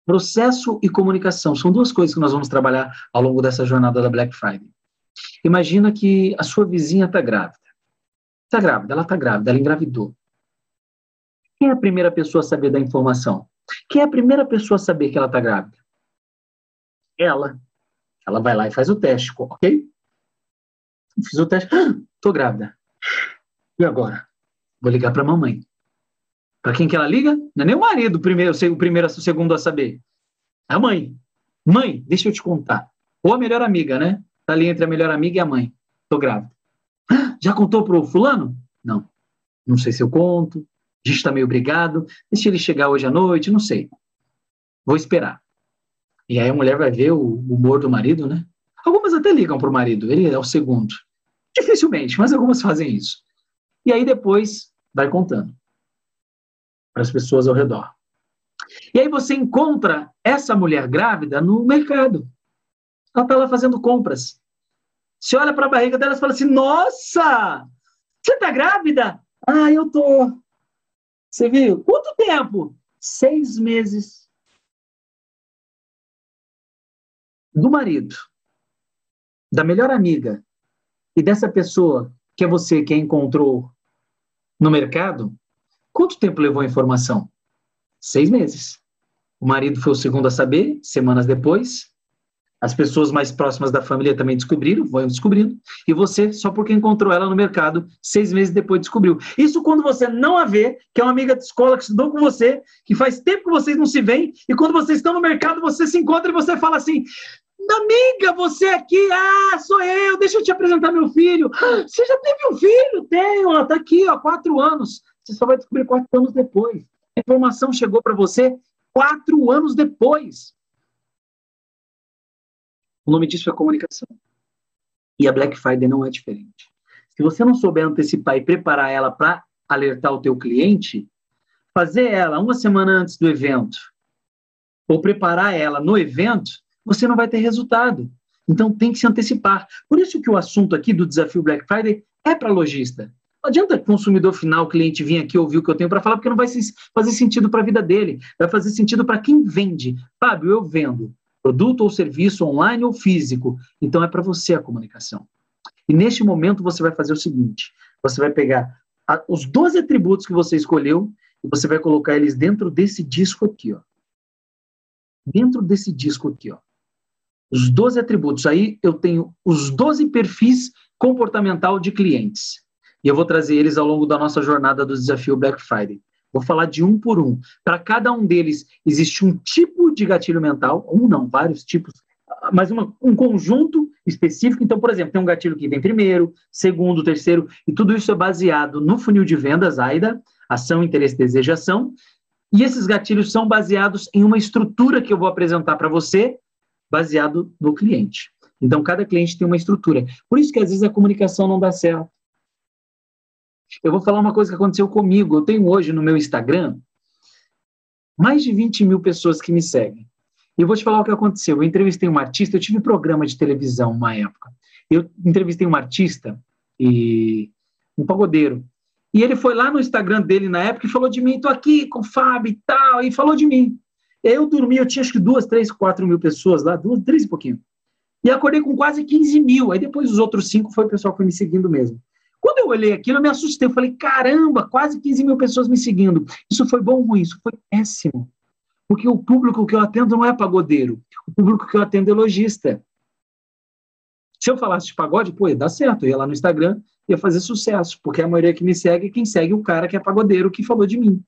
Processo e comunicação são duas coisas que nós vamos trabalhar ao longo dessa jornada da Black Friday. Imagina que a sua vizinha está grávida. Está grávida, ela está grávida, ela engravidou. Quem é a primeira pessoa a saber da informação? Quem é a primeira pessoa a saber que ela está grávida? Ela. Ela vai lá e faz o teste, ok? Fiz o teste. Ah, tô grávida. E agora? Vou ligar para a mamãe. Para quem que ela liga? Não é nem o marido, primeiro, o primeiro, o segundo a saber. É a mãe. Mãe, deixa eu te contar. Ou a melhor amiga, né? Tá ali entre a melhor amiga e a mãe. Tô grávida. Ah, já contou pro fulano? Não. Não sei se eu conto. A gente tá meio brigado. Deixa ele chegar hoje à noite, não sei. Vou esperar. E aí a mulher vai ver o humor do marido, né? Algumas até ligam para o marido, ele é o segundo. Dificilmente, mas algumas fazem isso. E aí depois vai contando para as pessoas ao redor. E aí você encontra essa mulher grávida no mercado. Ela está lá fazendo compras. Você olha para a barriga dela e fala assim: Nossa, você está grávida? Ah, eu tô. Você viu? Quanto tempo? Seis meses. Do marido, da melhor amiga e dessa pessoa que é você que encontrou no mercado, quanto tempo levou a informação? Seis meses. O marido foi o segundo a saber, semanas depois. As pessoas mais próximas da família também descobriram, vão descobrindo. E você, só porque encontrou ela no mercado, seis meses depois descobriu. Isso quando você não a vê, que é uma amiga de escola que estudou com você, que faz tempo que vocês não se veem, e quando vocês estão no mercado, você se encontra e você fala assim: Amiga, você aqui, ah, sou eu, deixa eu te apresentar meu filho. Você já teve um filho? Tenho, ela está aqui, ó, quatro anos. Você só vai descobrir quatro anos depois. A informação chegou para você quatro anos depois. O nome disso é comunicação. E a Black Friday não é diferente. Se você não souber antecipar e preparar ela para alertar o teu cliente, fazer ela uma semana antes do evento, ou preparar ela no evento, você não vai ter resultado. Então tem que se antecipar. Por isso que o assunto aqui do desafio Black Friday é para lojista. Não adianta o consumidor final, cliente vir aqui ouvir o que eu tenho para falar, porque não vai fazer sentido para a vida dele. Vai fazer sentido para quem vende. Fábio, eu vendo produto ou serviço online ou físico. Então é para você a comunicação. E neste momento você vai fazer o seguinte: você vai pegar a, os 12 atributos que você escolheu e você vai colocar eles dentro desse disco aqui, ó. Dentro desse disco aqui, ó os 12 atributos. Aí eu tenho os 12 perfis comportamental de clientes. E eu vou trazer eles ao longo da nossa jornada do desafio Black Friday. Vou falar de um por um. Para cada um deles existe um tipo de gatilho mental, um não, vários tipos, mas uma, um conjunto específico. Então, por exemplo, tem um gatilho que vem primeiro, segundo, terceiro, e tudo isso é baseado no funil de vendas, AIDA, ação, interesse, desejação. E esses gatilhos são baseados em uma estrutura que eu vou apresentar para você baseado no cliente. Então, cada cliente tem uma estrutura. Por isso que às vezes a comunicação não dá certo. Eu vou falar uma coisa que aconteceu comigo. Eu tenho hoje no meu Instagram mais de 20 mil pessoas que me seguem. E eu vou te falar o que aconteceu. Eu entrevistei um artista, eu tive programa de televisão uma época. Eu entrevistei um artista e um pagodeiro. E ele foi lá no Instagram dele na época e falou de mim, tô aqui com o Fábio e tal, e falou de mim. Eu dormi, eu tinha acho que duas, três, quatro mil pessoas lá, duas, três e pouquinho. E acordei com quase 15 mil. Aí depois os outros cinco foi o pessoal que foi me seguindo mesmo. Quando eu olhei aquilo, eu me assustei. Eu falei, caramba, quase 15 mil pessoas me seguindo. Isso foi bom ou ruim? Isso foi péssimo. Porque o público que eu atendo não é pagodeiro. O público que eu atendo é lojista. Se eu falasse de pagode, pô, ia dar certo. Eu ia lá no Instagram, ia fazer sucesso. Porque a maioria que me segue, quem segue o cara que é pagodeiro, que falou de mim.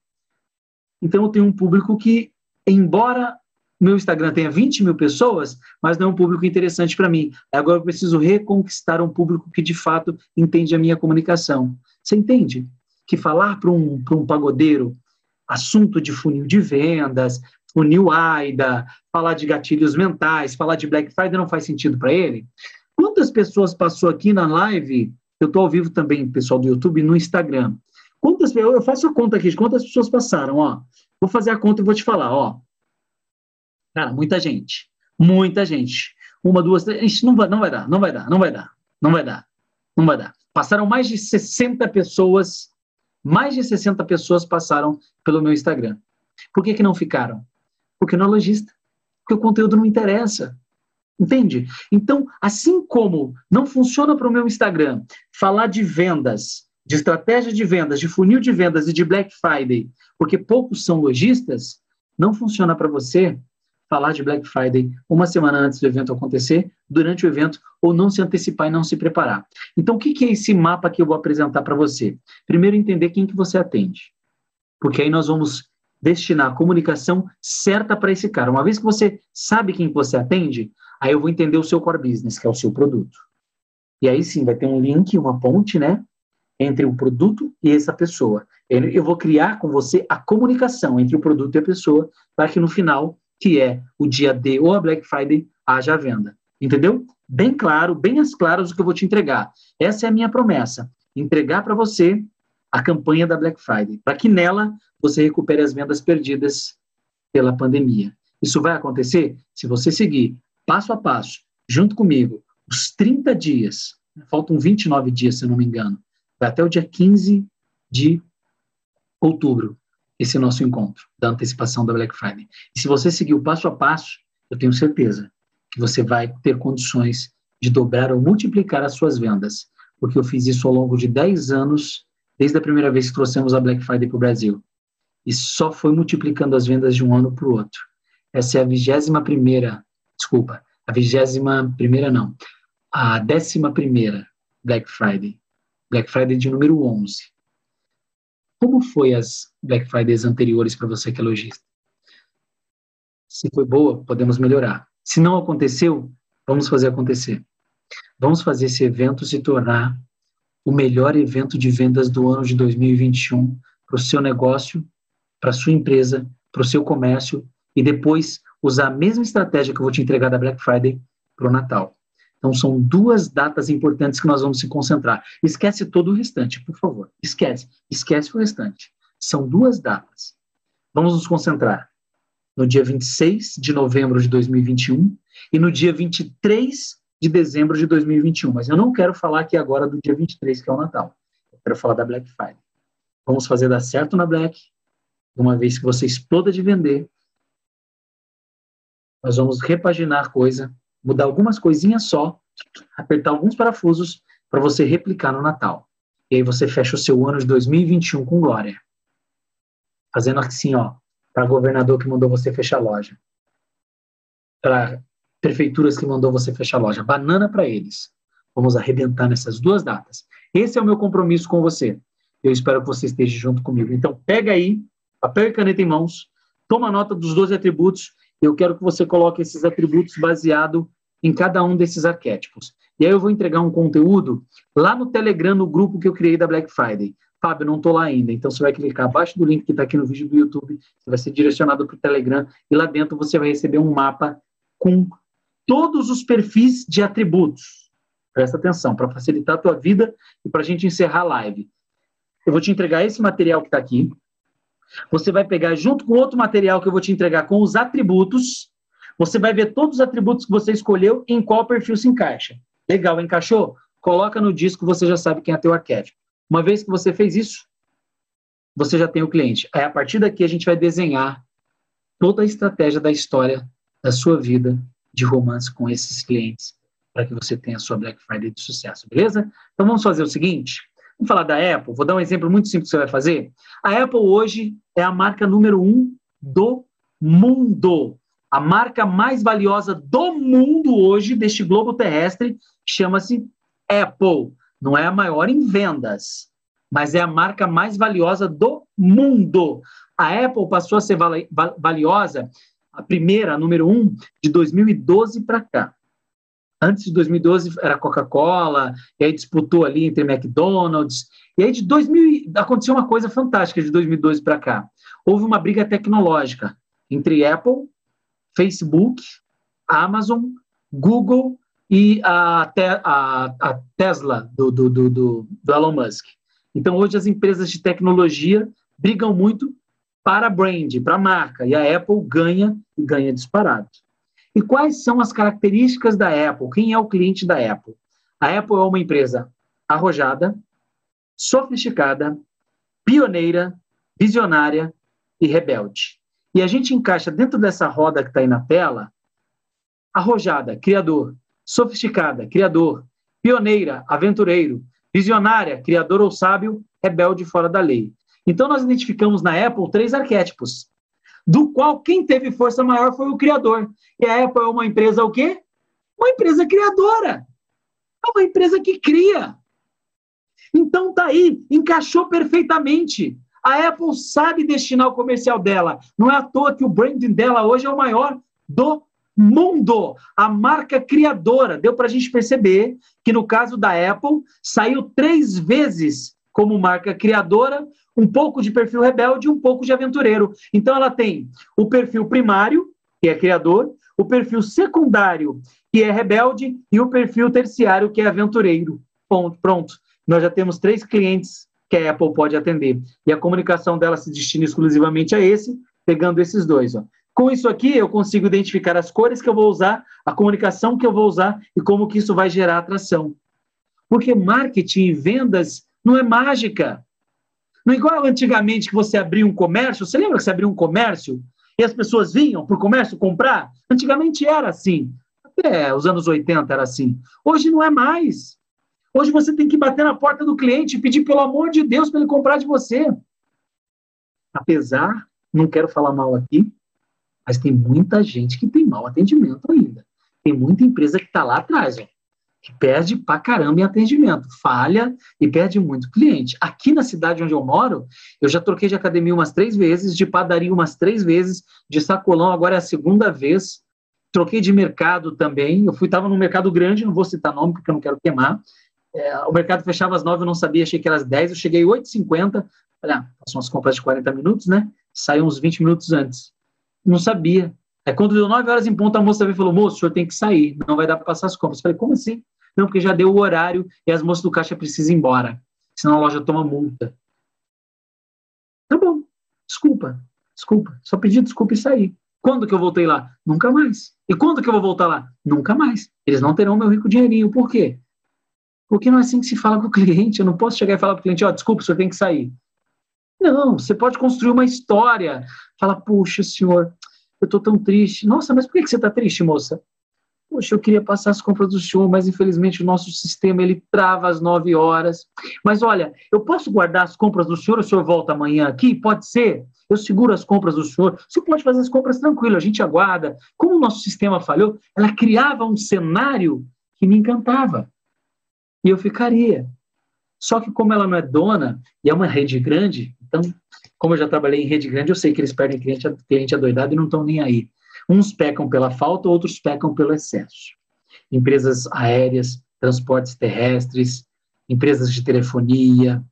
Então eu tenho um público que embora meu Instagram tenha 20 mil pessoas, mas não é um público interessante para mim. Agora eu preciso reconquistar um público que de fato entende a minha comunicação. Você entende? Que falar para um, um pagodeiro assunto de funil de vendas, funil AIDA, falar de gatilhos mentais, falar de Black Friday não faz sentido para ele? Quantas pessoas passou aqui na live? Eu estou ao vivo também, pessoal do YouTube, no Instagram. Quantas eu faço a conta aqui de quantas pessoas passaram, ó. Vou fazer a conta e vou te falar, ó. Cara, muita gente. Muita gente. Uma, duas, três. Isso não vai, não vai dar, não vai dar, não vai dar, não vai dar, não vai dar. Passaram mais de 60 pessoas, mais de 60 pessoas passaram pelo meu Instagram. Por que, que não ficaram? Porque não é lojista. Porque o conteúdo não interessa. Entende? Então, assim como não funciona para o meu Instagram falar de vendas, de estratégia de vendas, de funil de vendas e de Black Friday, porque poucos são lojistas, não funciona para você falar de Black Friday uma semana antes do evento acontecer, durante o evento, ou não se antecipar e não se preparar. Então, o que é esse mapa que eu vou apresentar para você? Primeiro, entender quem que você atende. Porque aí nós vamos destinar a comunicação certa para esse cara. Uma vez que você sabe quem você atende, aí eu vou entender o seu core business, que é o seu produto. E aí sim, vai ter um link, uma ponte, né? Entre o produto e essa pessoa. Eu vou criar com você a comunicação entre o produto e a pessoa, para que no final, que é o dia D ou a Black Friday, haja a venda. Entendeu? Bem claro, bem as claras o que eu vou te entregar. Essa é a minha promessa: entregar para você a campanha da Black Friday, para que nela você recupere as vendas perdidas pela pandemia. Isso vai acontecer se você seguir passo a passo, junto comigo, os 30 dias, faltam 29 dias, se eu não me engano, vai até o dia 15 de outubro, esse nosso encontro da antecipação da Black Friday. E se você seguir o passo a passo, eu tenho certeza que você vai ter condições de dobrar ou multiplicar as suas vendas, porque eu fiz isso ao longo de 10 anos, desde a primeira vez que trouxemos a Black Friday para o Brasil. E só foi multiplicando as vendas de um ano para o outro. Essa é a vigésima primeira, desculpa, a vigésima primeira não, a décima primeira Black Friday. Black Friday de número 11. Como foi as Black Fridays anteriores para você que é lojista? Se foi boa, podemos melhorar. Se não aconteceu, vamos fazer acontecer. Vamos fazer esse evento se tornar o melhor evento de vendas do ano de 2021 para o seu negócio, para a sua empresa, para o seu comércio e depois usar a mesma estratégia que eu vou te entregar da Black Friday para o Natal. Então, são duas datas importantes que nós vamos se concentrar. Esquece todo o restante, por favor. Esquece. Esquece o restante. São duas datas. Vamos nos concentrar no dia 26 de novembro de 2021 e no dia 23 de dezembro de 2021. Mas eu não quero falar aqui agora do dia 23, que é o Natal. Eu quero falar da Black Friday. Vamos fazer dar certo na Black, uma vez que você exploda de vender. Nós vamos repaginar coisa, mudar algumas coisinhas só, apertar alguns parafusos para você replicar no Natal. E aí você fecha o seu ano de 2021 com glória. Fazendo assim, ó, para governador que mandou você fechar a loja, para prefeituras que mandou você fechar a loja, banana para eles. Vamos arrebentar nessas duas datas. Esse é o meu compromisso com você. Eu espero que você esteja junto comigo. Então, pega aí, papel e caneta em mãos, toma nota dos 12 atributos. Eu quero que você coloque esses atributos baseado em cada um desses arquétipos. E aí eu vou entregar um conteúdo lá no Telegram, no grupo que eu criei da Black Friday. Fábio, não estou lá ainda. Então você vai clicar abaixo do link que está aqui no vídeo do YouTube, você vai ser direcionado para o Telegram e lá dentro você vai receber um mapa com todos os perfis de atributos. Presta atenção, para facilitar a tua vida e para a gente encerrar a live. Eu vou te entregar esse material que está aqui. Você vai pegar junto com outro material que eu vou te entregar com os atributos. Você vai ver todos os atributos que você escolheu em qual perfil se encaixa. Legal, encaixou? Coloca no disco, você já sabe quem é teu arquétipo. Uma vez que você fez isso, você já tem o cliente. Aí, a partir daqui, a gente vai desenhar toda a estratégia da história da sua vida de romance com esses clientes para que você tenha a sua Black Friday de sucesso, beleza? Então, vamos fazer o seguinte. Vamos falar da Apple. Vou dar um exemplo muito simples que você vai fazer. A Apple hoje é a marca número um do mundo. A marca mais valiosa do mundo hoje, deste globo terrestre, chama-se Apple não é a maior em vendas, mas é a marca mais valiosa do mundo. A Apple passou a ser valiosa, a primeira, a número um, de 2012 para cá. Antes de 2012 era Coca-Cola, e aí disputou ali entre McDonald's. E aí de 2000 aconteceu uma coisa fantástica de 2012 para cá. Houve uma briga tecnológica entre Apple, Facebook, Amazon, Google e a, a, a Tesla do, do, do, do, Elon Musk. Então, hoje as empresas de tecnologia brigam muito para brand, para marca, e a Apple ganha e ganha disparado. E quais são as características da Apple? Quem é o cliente da Apple? A Apple é uma empresa arrojada, sofisticada, pioneira, visionária e rebelde. E a gente encaixa dentro dessa roda que está aí na tela, arrojada, criador, sofisticada, criador, pioneira, aventureiro, visionária, criador ou sábio, rebelde fora da lei. Então nós identificamos na Apple três arquétipos, do qual quem teve força maior foi o criador. E a Apple é uma empresa o quê? Uma empresa criadora. É uma empresa que cria. Então tá aí, encaixou perfeitamente. A Apple sabe destinar o comercial dela. Não é à toa que o branding dela hoje é o maior do mundo, a marca criadora. Deu para a gente perceber que no caso da Apple, saiu três vezes como marca criadora, um pouco de perfil rebelde um pouco de aventureiro. Então ela tem o perfil primário, que é criador, o perfil secundário, que é rebelde, e o perfil terciário, que é aventureiro. Ponto, pronto. Nós já temos três clientes que a Apple pode atender. E a comunicação dela se destina exclusivamente a esse, pegando esses dois. Ó. Com isso aqui, eu consigo identificar as cores que eu vou usar, a comunicação que eu vou usar e como que isso vai gerar atração. Porque marketing e vendas não é mágica. Não é igual antigamente que você abria um comércio. Você lembra que você abria um comércio e as pessoas vinham para o comércio comprar? Antigamente era assim. Até os anos 80 era assim. Hoje não é mais. Hoje você tem que bater na porta do cliente e pedir, pelo amor de Deus, para ele comprar de você. Apesar, não quero falar mal aqui, mas tem muita gente que tem mau atendimento ainda. Tem muita empresa que está lá atrás, ó, que perde pra caramba em atendimento, falha e perde muito cliente. Aqui na cidade onde eu moro, eu já troquei de academia umas três vezes, de padaria umas três vezes, de sacolão agora é a segunda vez. Troquei de mercado também. Eu fui estava num mercado grande, não vou citar nome porque eu não quero queimar. É, o mercado fechava às nove, eu não sabia, achei que era às dez. Eu cheguei às 8h50. Olha, são as compras de 40 minutos, né? Saiu uns 20 minutos antes. Não sabia. É quando deu 9 horas em ponto, a moça veio e falou: moço, o senhor tem que sair, não vai dar para passar as compras. Eu falei: como assim? Não, porque já deu o horário e as moças do caixa precisam ir embora, senão a loja toma multa. Tá bom, desculpa, desculpa. Só pedi desculpa e saí. Quando que eu voltei lá? Nunca mais. E quando que eu vou voltar lá? Nunca mais. Eles não terão meu rico dinheirinho. Por quê? Porque não é assim que se fala com o (laughs) cliente. Eu não posso chegar e falar para o cliente: ó, oh, desculpa, o senhor tem que sair. Não, você pode construir uma história. Fala, puxa, senhor, eu estou tão triste. Nossa, mas por que você está triste, moça? Poxa, eu queria passar as compras do senhor, mas infelizmente o nosso sistema ele trava às 9 horas. Mas olha, eu posso guardar as compras do senhor, o senhor volta amanhã aqui? Pode ser? Eu seguro as compras do senhor. Você pode fazer as compras tranquilo, a gente aguarda. Como o nosso sistema falhou, ela criava um cenário que me encantava. E eu ficaria. Só que como ela não é dona e é uma rede grande, então, como eu já trabalhei em rede grande, eu sei que eles perdem cliente, cliente adoidado e não estão nem aí. Uns pecam pela falta, outros pecam pelo excesso. Empresas aéreas, transportes terrestres, empresas de telefonia,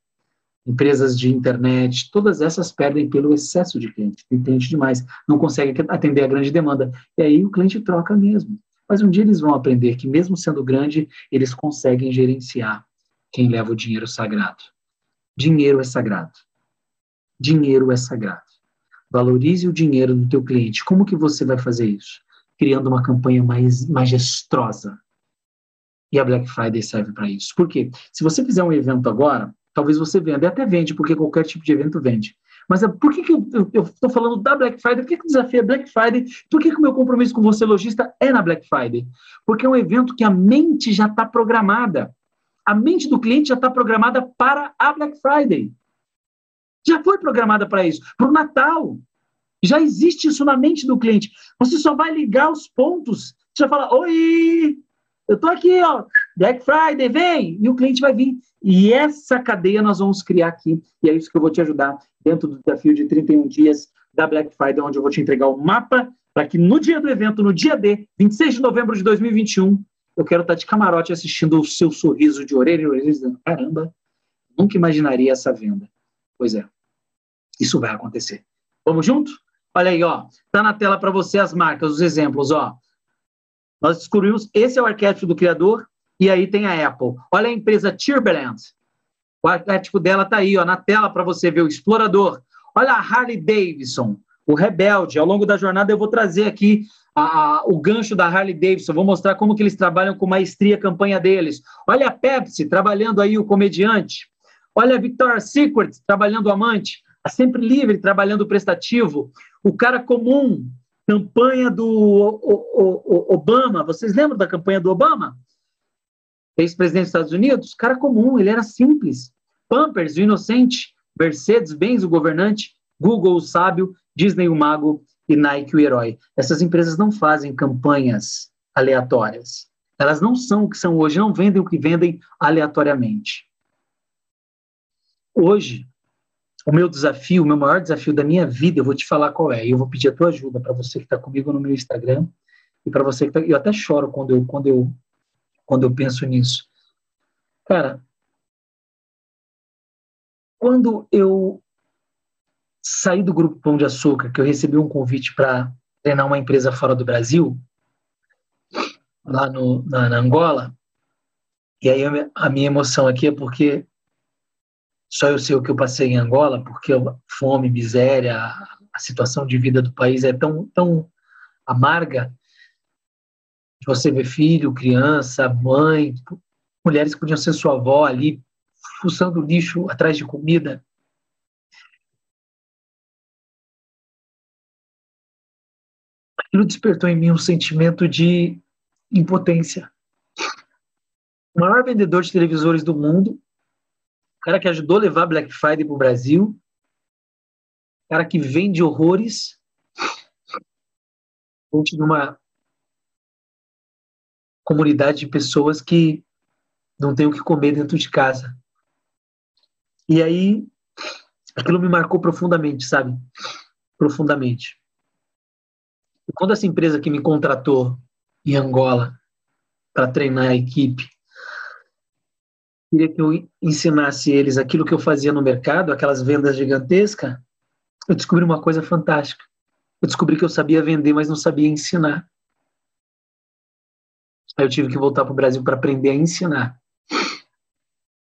empresas de internet, todas essas perdem pelo excesso de cliente. Tem cliente demais, não consegue atender a grande demanda. E aí o cliente troca mesmo. Mas um dia eles vão aprender que, mesmo sendo grande, eles conseguem gerenciar quem leva o dinheiro sagrado. Dinheiro é sagrado. Dinheiro é sagrado. Valorize o dinheiro do teu cliente. Como que você vai fazer isso? Criando uma campanha mais majestosa. E a Black Friday serve para isso. Por quê? Se você fizer um evento agora, talvez você venda, e até vende, porque qualquer tipo de evento vende. Mas é, por que, que eu estou falando da Black Friday? Por que, que o desafio é Black Friday? Por que, que o meu compromisso com você, lojista, é na Black Friday? Porque é um evento que a mente já está programada. A mente do cliente já está programada para a Black Friday. Já foi programada para isso, para o Natal. Já existe isso na mente do cliente. Você só vai ligar os pontos. Você vai falar: Oi, eu estou aqui, ó, Black Friday, vem! E o cliente vai vir. E essa cadeia nós vamos criar aqui. E é isso que eu vou te ajudar dentro do desafio de 31 dias da Black Friday, onde eu vou te entregar o mapa para que no dia do evento, no dia D, 26 de novembro de 2021, eu quero estar de camarote assistindo o seu sorriso de orelha em orelha, dizendo: caramba, nunca imaginaria essa venda. Pois é. Isso vai acontecer. Vamos junto? Olha aí, ó. Tá na tela para você as marcas, os exemplos, ó. Nós descobrimos, esse é o arquétipo do criador, e aí tem a Apple. Olha a empresa Timberland. O arquétipo dela tá aí, ó, na tela para você ver o explorador. Olha a Harley Davidson, o rebelde. Ao longo da jornada eu vou trazer aqui a, o gancho da Harley Davidson, vou mostrar como que eles trabalham com maestria a campanha deles. Olha a Pepsi trabalhando aí o comediante. Olha a Victoria's Secret trabalhando o amante. A Sempre Livre trabalhando prestativo, o cara comum, campanha do o, o, Obama, vocês lembram da campanha do Obama? Ex-presidente dos Estados Unidos, cara comum, ele era simples. Pampers, o inocente, Mercedes-Benz, o governante, Google, o sábio, Disney, o mago e Nike, o herói. Essas empresas não fazem campanhas aleatórias. Elas não são o que são hoje, não vendem o que vendem aleatoriamente. Hoje, o meu desafio, o meu maior desafio da minha vida, eu vou te falar qual é. Eu vou pedir a tua ajuda para você que está comigo no meu Instagram e para você que tá, eu até choro quando eu quando eu quando eu penso nisso. Cara, quando eu saí do grupo Pão de Açúcar, que eu recebi um convite para treinar uma empresa fora do Brasil, lá no, na, na Angola, e aí a minha emoção aqui é porque só eu sei o que eu passei em Angola, porque a fome, miséria, a situação de vida do país é tão, tão amarga. Você vê filho, criança, mãe, mulheres que podiam ser sua avó ali, fuçando lixo atrás de comida. Aquilo despertou em mim um sentimento de impotência. O maior vendedor de televisores do mundo, o cara que ajudou a levar Black Friday para o Brasil, o cara que vende horrores, de uma comunidade de pessoas que não tem o que comer dentro de casa. E aí, aquilo me marcou profundamente, sabe? Profundamente. Quando essa empresa que me contratou em Angola para treinar a equipe queria que eu ensinasse eles aquilo que eu fazia no mercado, aquelas vendas gigantescas, eu descobri uma coisa fantástica. Eu descobri que eu sabia vender, mas não sabia ensinar. Aí eu tive que voltar para o Brasil para aprender a ensinar.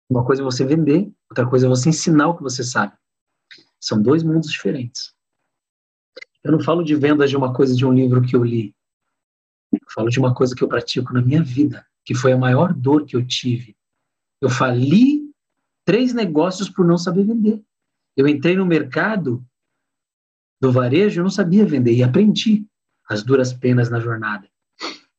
Uma coisa é você vender, outra coisa é você ensinar o que você sabe. São dois mundos diferentes. Eu não falo de vendas de uma coisa de um livro que eu li. Eu falo de uma coisa que eu pratico na minha vida, que foi a maior dor que eu tive. Eu fali três negócios por não saber vender. Eu entrei no mercado do varejo, eu não sabia vender e aprendi as duras penas na jornada.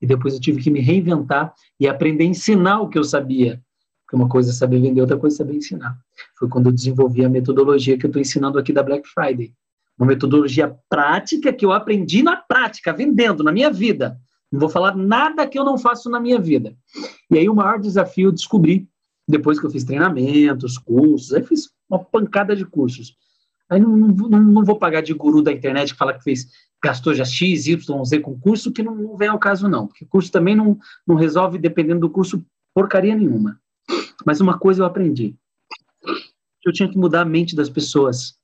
E depois eu tive que me reinventar e aprender a ensinar o que eu sabia. Porque uma coisa é saber vender, outra coisa é saber ensinar. Foi quando eu desenvolvi a metodologia que eu estou ensinando aqui da Black Friday. Uma metodologia prática que eu aprendi na prática, vendendo, na minha vida. Não vou falar nada que eu não faço na minha vida. E aí o maior desafio eu descobri, depois que eu fiz treinamentos, cursos, aí fiz uma pancada de cursos. Aí não, não, não vou pagar de guru da internet que fala que fez gastou já X, Y, Z com curso, que não, não vem ao caso, não. Porque curso também não, não resolve, dependendo do curso, porcaria nenhuma. Mas uma coisa eu aprendi. Eu tinha que mudar a mente das pessoas.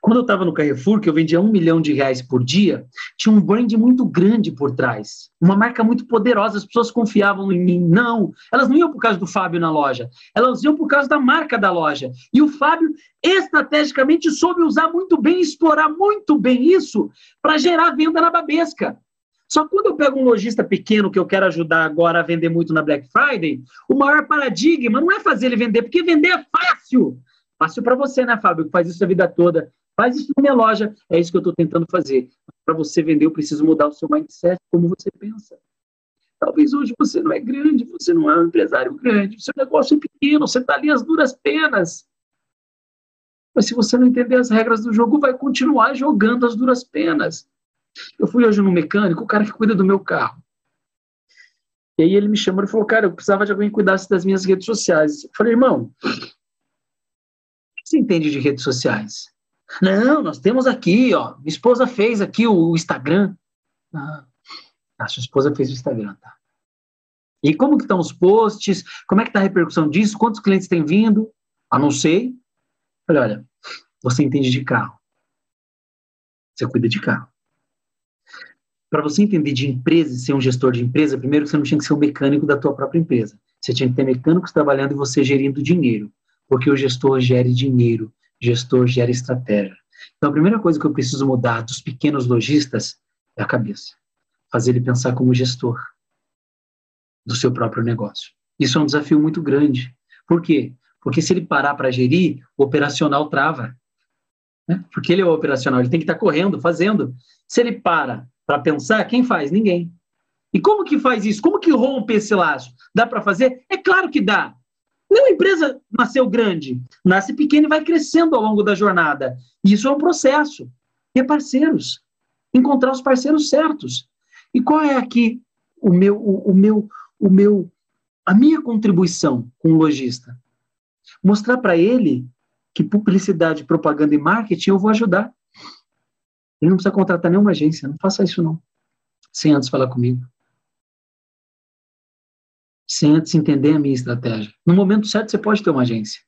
Quando eu estava no Carrefour, que eu vendia um milhão de reais por dia, tinha um brand muito grande por trás. Uma marca muito poderosa, as pessoas confiavam em mim. Não, elas não iam por causa do Fábio na loja, elas iam por causa da marca da loja. E o Fábio, estrategicamente, soube usar muito bem, explorar muito bem isso para gerar venda na babesca. Só quando eu pego um lojista pequeno que eu quero ajudar agora a vender muito na Black Friday, o maior paradigma não é fazer ele vender, porque vender é fácil. Fácil para você, né, Fábio, que faz isso a vida toda. Faz isso na minha loja. É isso que eu estou tentando fazer. Para você vender, eu preciso mudar o seu mindset, como você pensa. Talvez hoje você não é grande, você não é um empresário grande, o seu negócio é pequeno, você está ali às duras penas. Mas se você não entender as regras do jogo, vai continuar jogando às duras penas. Eu fui hoje no mecânico, o cara que cuida do meu carro. E aí ele me chamou e falou, cara, eu precisava de alguém que cuidasse das minhas redes sociais. Eu falei, irmão, você entende de redes sociais? Não, nós temos aqui, ó. Minha esposa fez aqui o Instagram. Ah, a sua esposa fez o Instagram, tá? E como que estão os posts? Como é que está a repercussão disso? Quantos clientes têm vindo? Ah, não sei. Olha, você entende de carro. Você cuida de carro. Para você entender de empresa e ser um gestor de empresa, primeiro você não tinha que ser um mecânico da tua própria empresa. Você tinha que ter mecânicos trabalhando e você gerindo dinheiro porque o gestor gere dinheiro, gestor gera estratégia. Então, a primeira coisa que eu preciso mudar dos pequenos lojistas é a cabeça. Fazer ele pensar como gestor do seu próprio negócio. Isso é um desafio muito grande. Por quê? Porque se ele parar para gerir, o operacional trava. Né? Porque ele é o operacional, ele tem que estar tá correndo, fazendo. Se ele para para pensar, quem faz? Ninguém. E como que faz isso? Como que rompe esse laço? Dá para fazer? É claro que dá. Nenhuma empresa nasceu grande, nasce pequena e vai crescendo ao longo da jornada. Isso é um processo. Ter parceiros, encontrar os parceiros certos. E qual é aqui o meu, o, o meu, o meu, a minha contribuição com o lojista? Mostrar para ele que publicidade, propaganda e marketing eu vou ajudar. Ele não precisa contratar nenhuma agência, não faça isso não. Sem antes falar comigo sem antes entender a minha estratégia. No momento certo, você pode ter uma agência,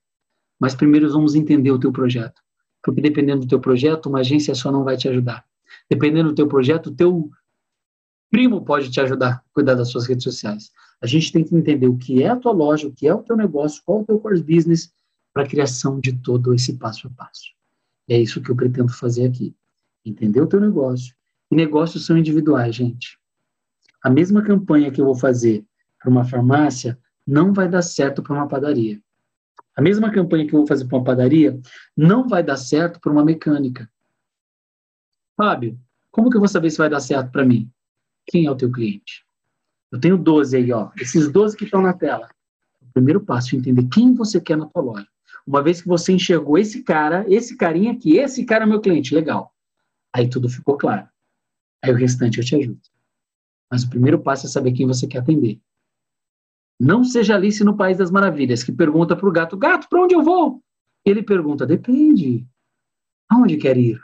mas primeiro vamos entender o teu projeto. Porque dependendo do teu projeto, uma agência só não vai te ajudar. Dependendo do teu projeto, o teu primo pode te ajudar a cuidar das suas redes sociais. A gente tem que entender o que é a tua loja, o que é o teu negócio, qual é o teu core business para a criação de todo esse passo a passo. É isso que eu pretendo fazer aqui. Entender o teu negócio. E negócios são individuais, gente. A mesma campanha que eu vou fazer para uma farmácia não vai dar certo para uma padaria. A mesma campanha que eu vou fazer para uma padaria não vai dar certo para uma mecânica. Fábio, Como que eu vou saber se vai dar certo para mim? Quem é o teu cliente? Eu tenho 12 aí, ó. Esses 12 que estão na tela. O primeiro passo é entender quem você quer na tua loja. Uma vez que você enxergou esse cara, esse carinha aqui, esse cara é meu cliente, legal. Aí tudo ficou claro. Aí o restante eu te ajudo. Mas o primeiro passo é saber quem você quer atender. Não seja Alice no País das Maravilhas, que pergunta para o gato: Gato, para onde eu vou? Ele pergunta: Depende. Aonde quer ir?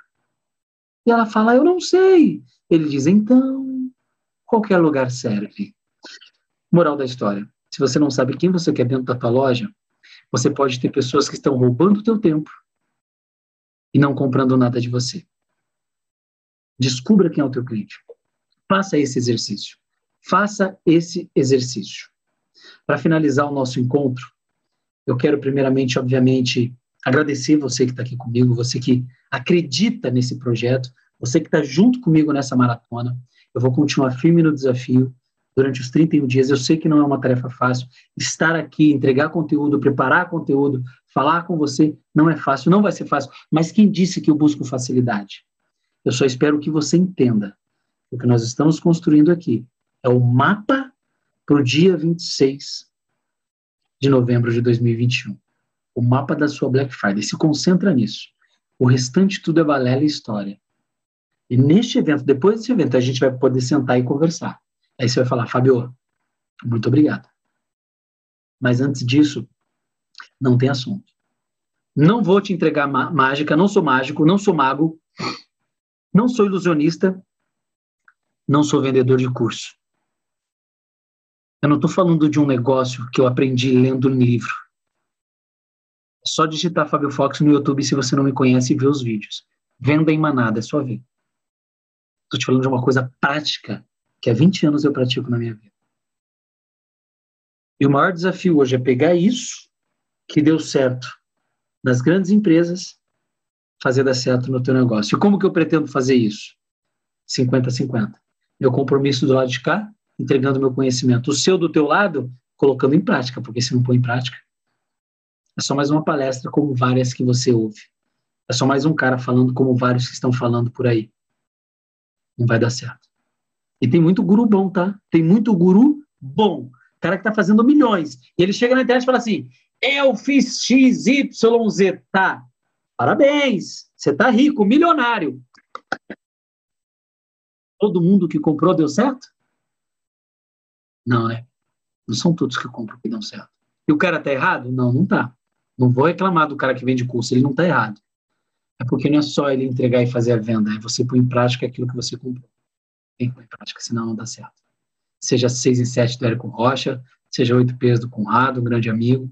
E ela fala: Eu não sei. Ele diz: Então, qualquer lugar serve. Moral da história: se você não sabe quem você quer dentro da tua loja, você pode ter pessoas que estão roubando o teu tempo e não comprando nada de você. Descubra quem é o teu cliente. Faça esse exercício. Faça esse exercício. Para finalizar o nosso encontro, eu quero primeiramente, obviamente, agradecer você que está aqui comigo, você que acredita nesse projeto, você que está junto comigo nessa maratona. Eu vou continuar firme no desafio durante os 31 dias. Eu sei que não é uma tarefa fácil. Estar aqui, entregar conteúdo, preparar conteúdo, falar com você não é fácil, não vai ser fácil. Mas quem disse que eu busco facilidade? Eu só espero que você entenda o que nós estamos construindo aqui é o mapa para o dia 26 de novembro de 2021. O mapa da sua Black Friday. Se concentra nisso. O restante tudo é balela e história. E neste evento, depois desse evento, a gente vai poder sentar e conversar. Aí você vai falar, Fabio, muito obrigado. Mas antes disso, não tem assunto. Não vou te entregar mágica, não sou mágico, não sou mago, não sou ilusionista, não sou vendedor de curso. Eu não estou falando de um negócio que eu aprendi lendo um livro. É só digitar Fábio Fox no YouTube se você não me conhece e ver os vídeos. Venda em manada, é só ver. Estou te falando de uma coisa prática que há 20 anos eu pratico na minha vida. E o maior desafio hoje é pegar isso que deu certo nas grandes empresas, fazer dar certo no teu negócio. E como que eu pretendo fazer isso? 50-50. Meu compromisso do lado de cá, entregando meu conhecimento. O seu do teu lado, colocando em prática, porque se não põe em prática, é só mais uma palestra como várias que você ouve. É só mais um cara falando como vários que estão falando por aí. Não vai dar certo. E tem muito guru bom, tá? Tem muito guru bom. Cara que tá fazendo milhões. E ele chega na internet e fala assim: eu fiz XYZ. Tá. Parabéns. Você tá rico, milionário. Todo mundo que comprou deu certo? Não, né? Não são todos que compram que dão certo. E o cara tá errado? Não, não tá. Não vou reclamar do cara que vende curso, ele não tá errado. É porque não é só ele entregar e fazer a venda, é você pôr em prática aquilo que você comprou tem que pôr em prática, senão não dá certo. Seja 6 e 7 do Érico Rocha, seja 8 P's do Conrado, um grande amigo.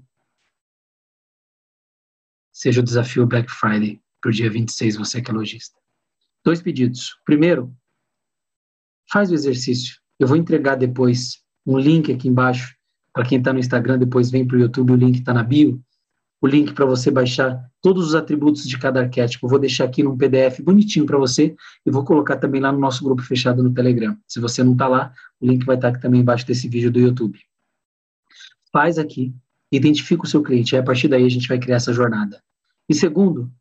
Seja o desafio Black Friday para o dia 26, você que é lojista. Dois pedidos. Primeiro, faz o exercício. Eu vou entregar depois um link aqui embaixo para quem está no Instagram, depois vem para o YouTube, o link está na bio o link para você baixar todos os atributos de cada arquétipo. Eu vou deixar aqui num PDF bonitinho para você e vou colocar também lá no nosso grupo fechado no Telegram. Se você não está lá, o link vai estar tá aqui também embaixo desse vídeo do YouTube. Faz aqui, identifica o seu cliente, e a partir daí a gente vai criar essa jornada. E segundo,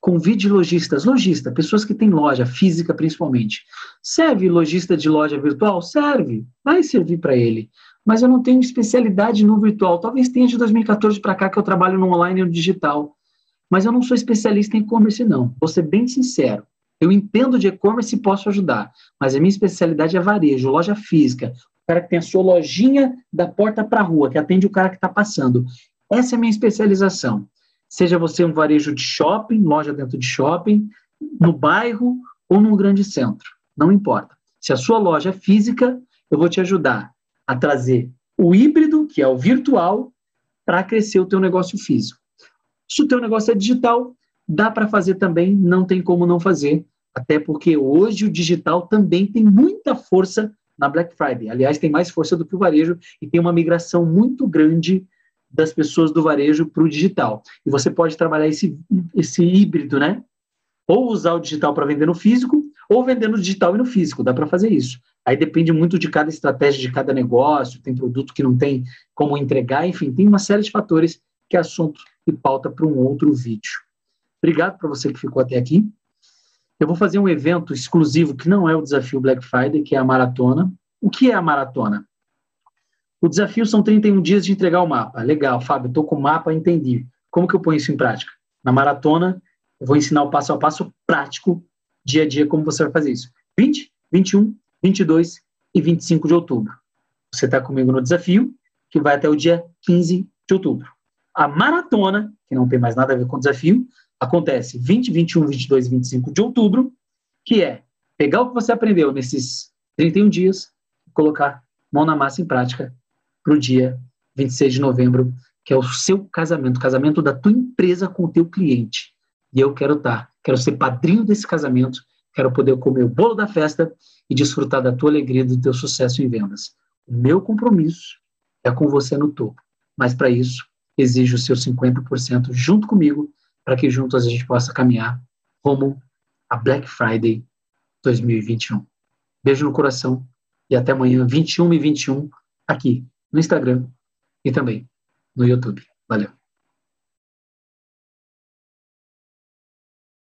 convide lojistas, lojista, pessoas que têm loja física principalmente. Serve lojista de loja virtual? Serve, vai servir para ele mas eu não tenho especialidade no virtual. Talvez tenha de 2014 para cá que eu trabalho no online e no digital. Mas eu não sou especialista em e-commerce, não. Vou ser bem sincero. Eu entendo de e-commerce e posso ajudar, mas a minha especialidade é varejo, loja física. O cara que tem a sua lojinha da porta para a rua, que atende o cara que está passando. Essa é a minha especialização. Seja você um varejo de shopping, loja dentro de shopping, no bairro ou num grande centro. Não importa. Se a sua loja é física, eu vou te ajudar a trazer o híbrido, que é o virtual, para crescer o teu negócio físico. Se o teu negócio é digital, dá para fazer também, não tem como não fazer, até porque hoje o digital também tem muita força na Black Friday. Aliás, tem mais força do que o varejo e tem uma migração muito grande das pessoas do varejo para o digital. E você pode trabalhar esse, esse híbrido, né? Ou usar o digital para vender no físico, ou vender no digital e no físico. Dá para fazer isso. Aí depende muito de cada estratégia, de cada negócio, tem produto que não tem como entregar, enfim, tem uma série de fatores que é assunto e pauta para um outro vídeo. Obrigado para você que ficou até aqui. Eu vou fazer um evento exclusivo que não é o desafio Black Friday, que é a maratona. O que é a maratona? O desafio são 31 dias de entregar o mapa. Legal, Fábio, estou com o mapa, entendi. Como que eu ponho isso em prática? Na maratona, eu vou ensinar o passo a passo prático, dia a dia, como você vai fazer isso. 20, 21, 22 e 25 de outubro. Você está comigo no desafio, que vai até o dia 15 de outubro. A maratona, que não tem mais nada a ver com o desafio, acontece 20, 21, 22 e 25 de outubro, que é pegar o que você aprendeu nesses 31 dias e colocar mão na massa em prática para o dia 26 de novembro, que é o seu casamento, o casamento da tua empresa com o teu cliente. E eu quero estar, tá, quero ser padrinho desse casamento, quero poder comer o bolo da festa e desfrutar da tua alegria do teu sucesso em vendas. O meu compromisso é com você no topo, mas para isso exijo o seu 50% junto comigo, para que juntos a gente possa caminhar rumo a Black Friday 2021. Beijo no coração e até amanhã, 21 e 21, aqui no Instagram e também no YouTube. Valeu!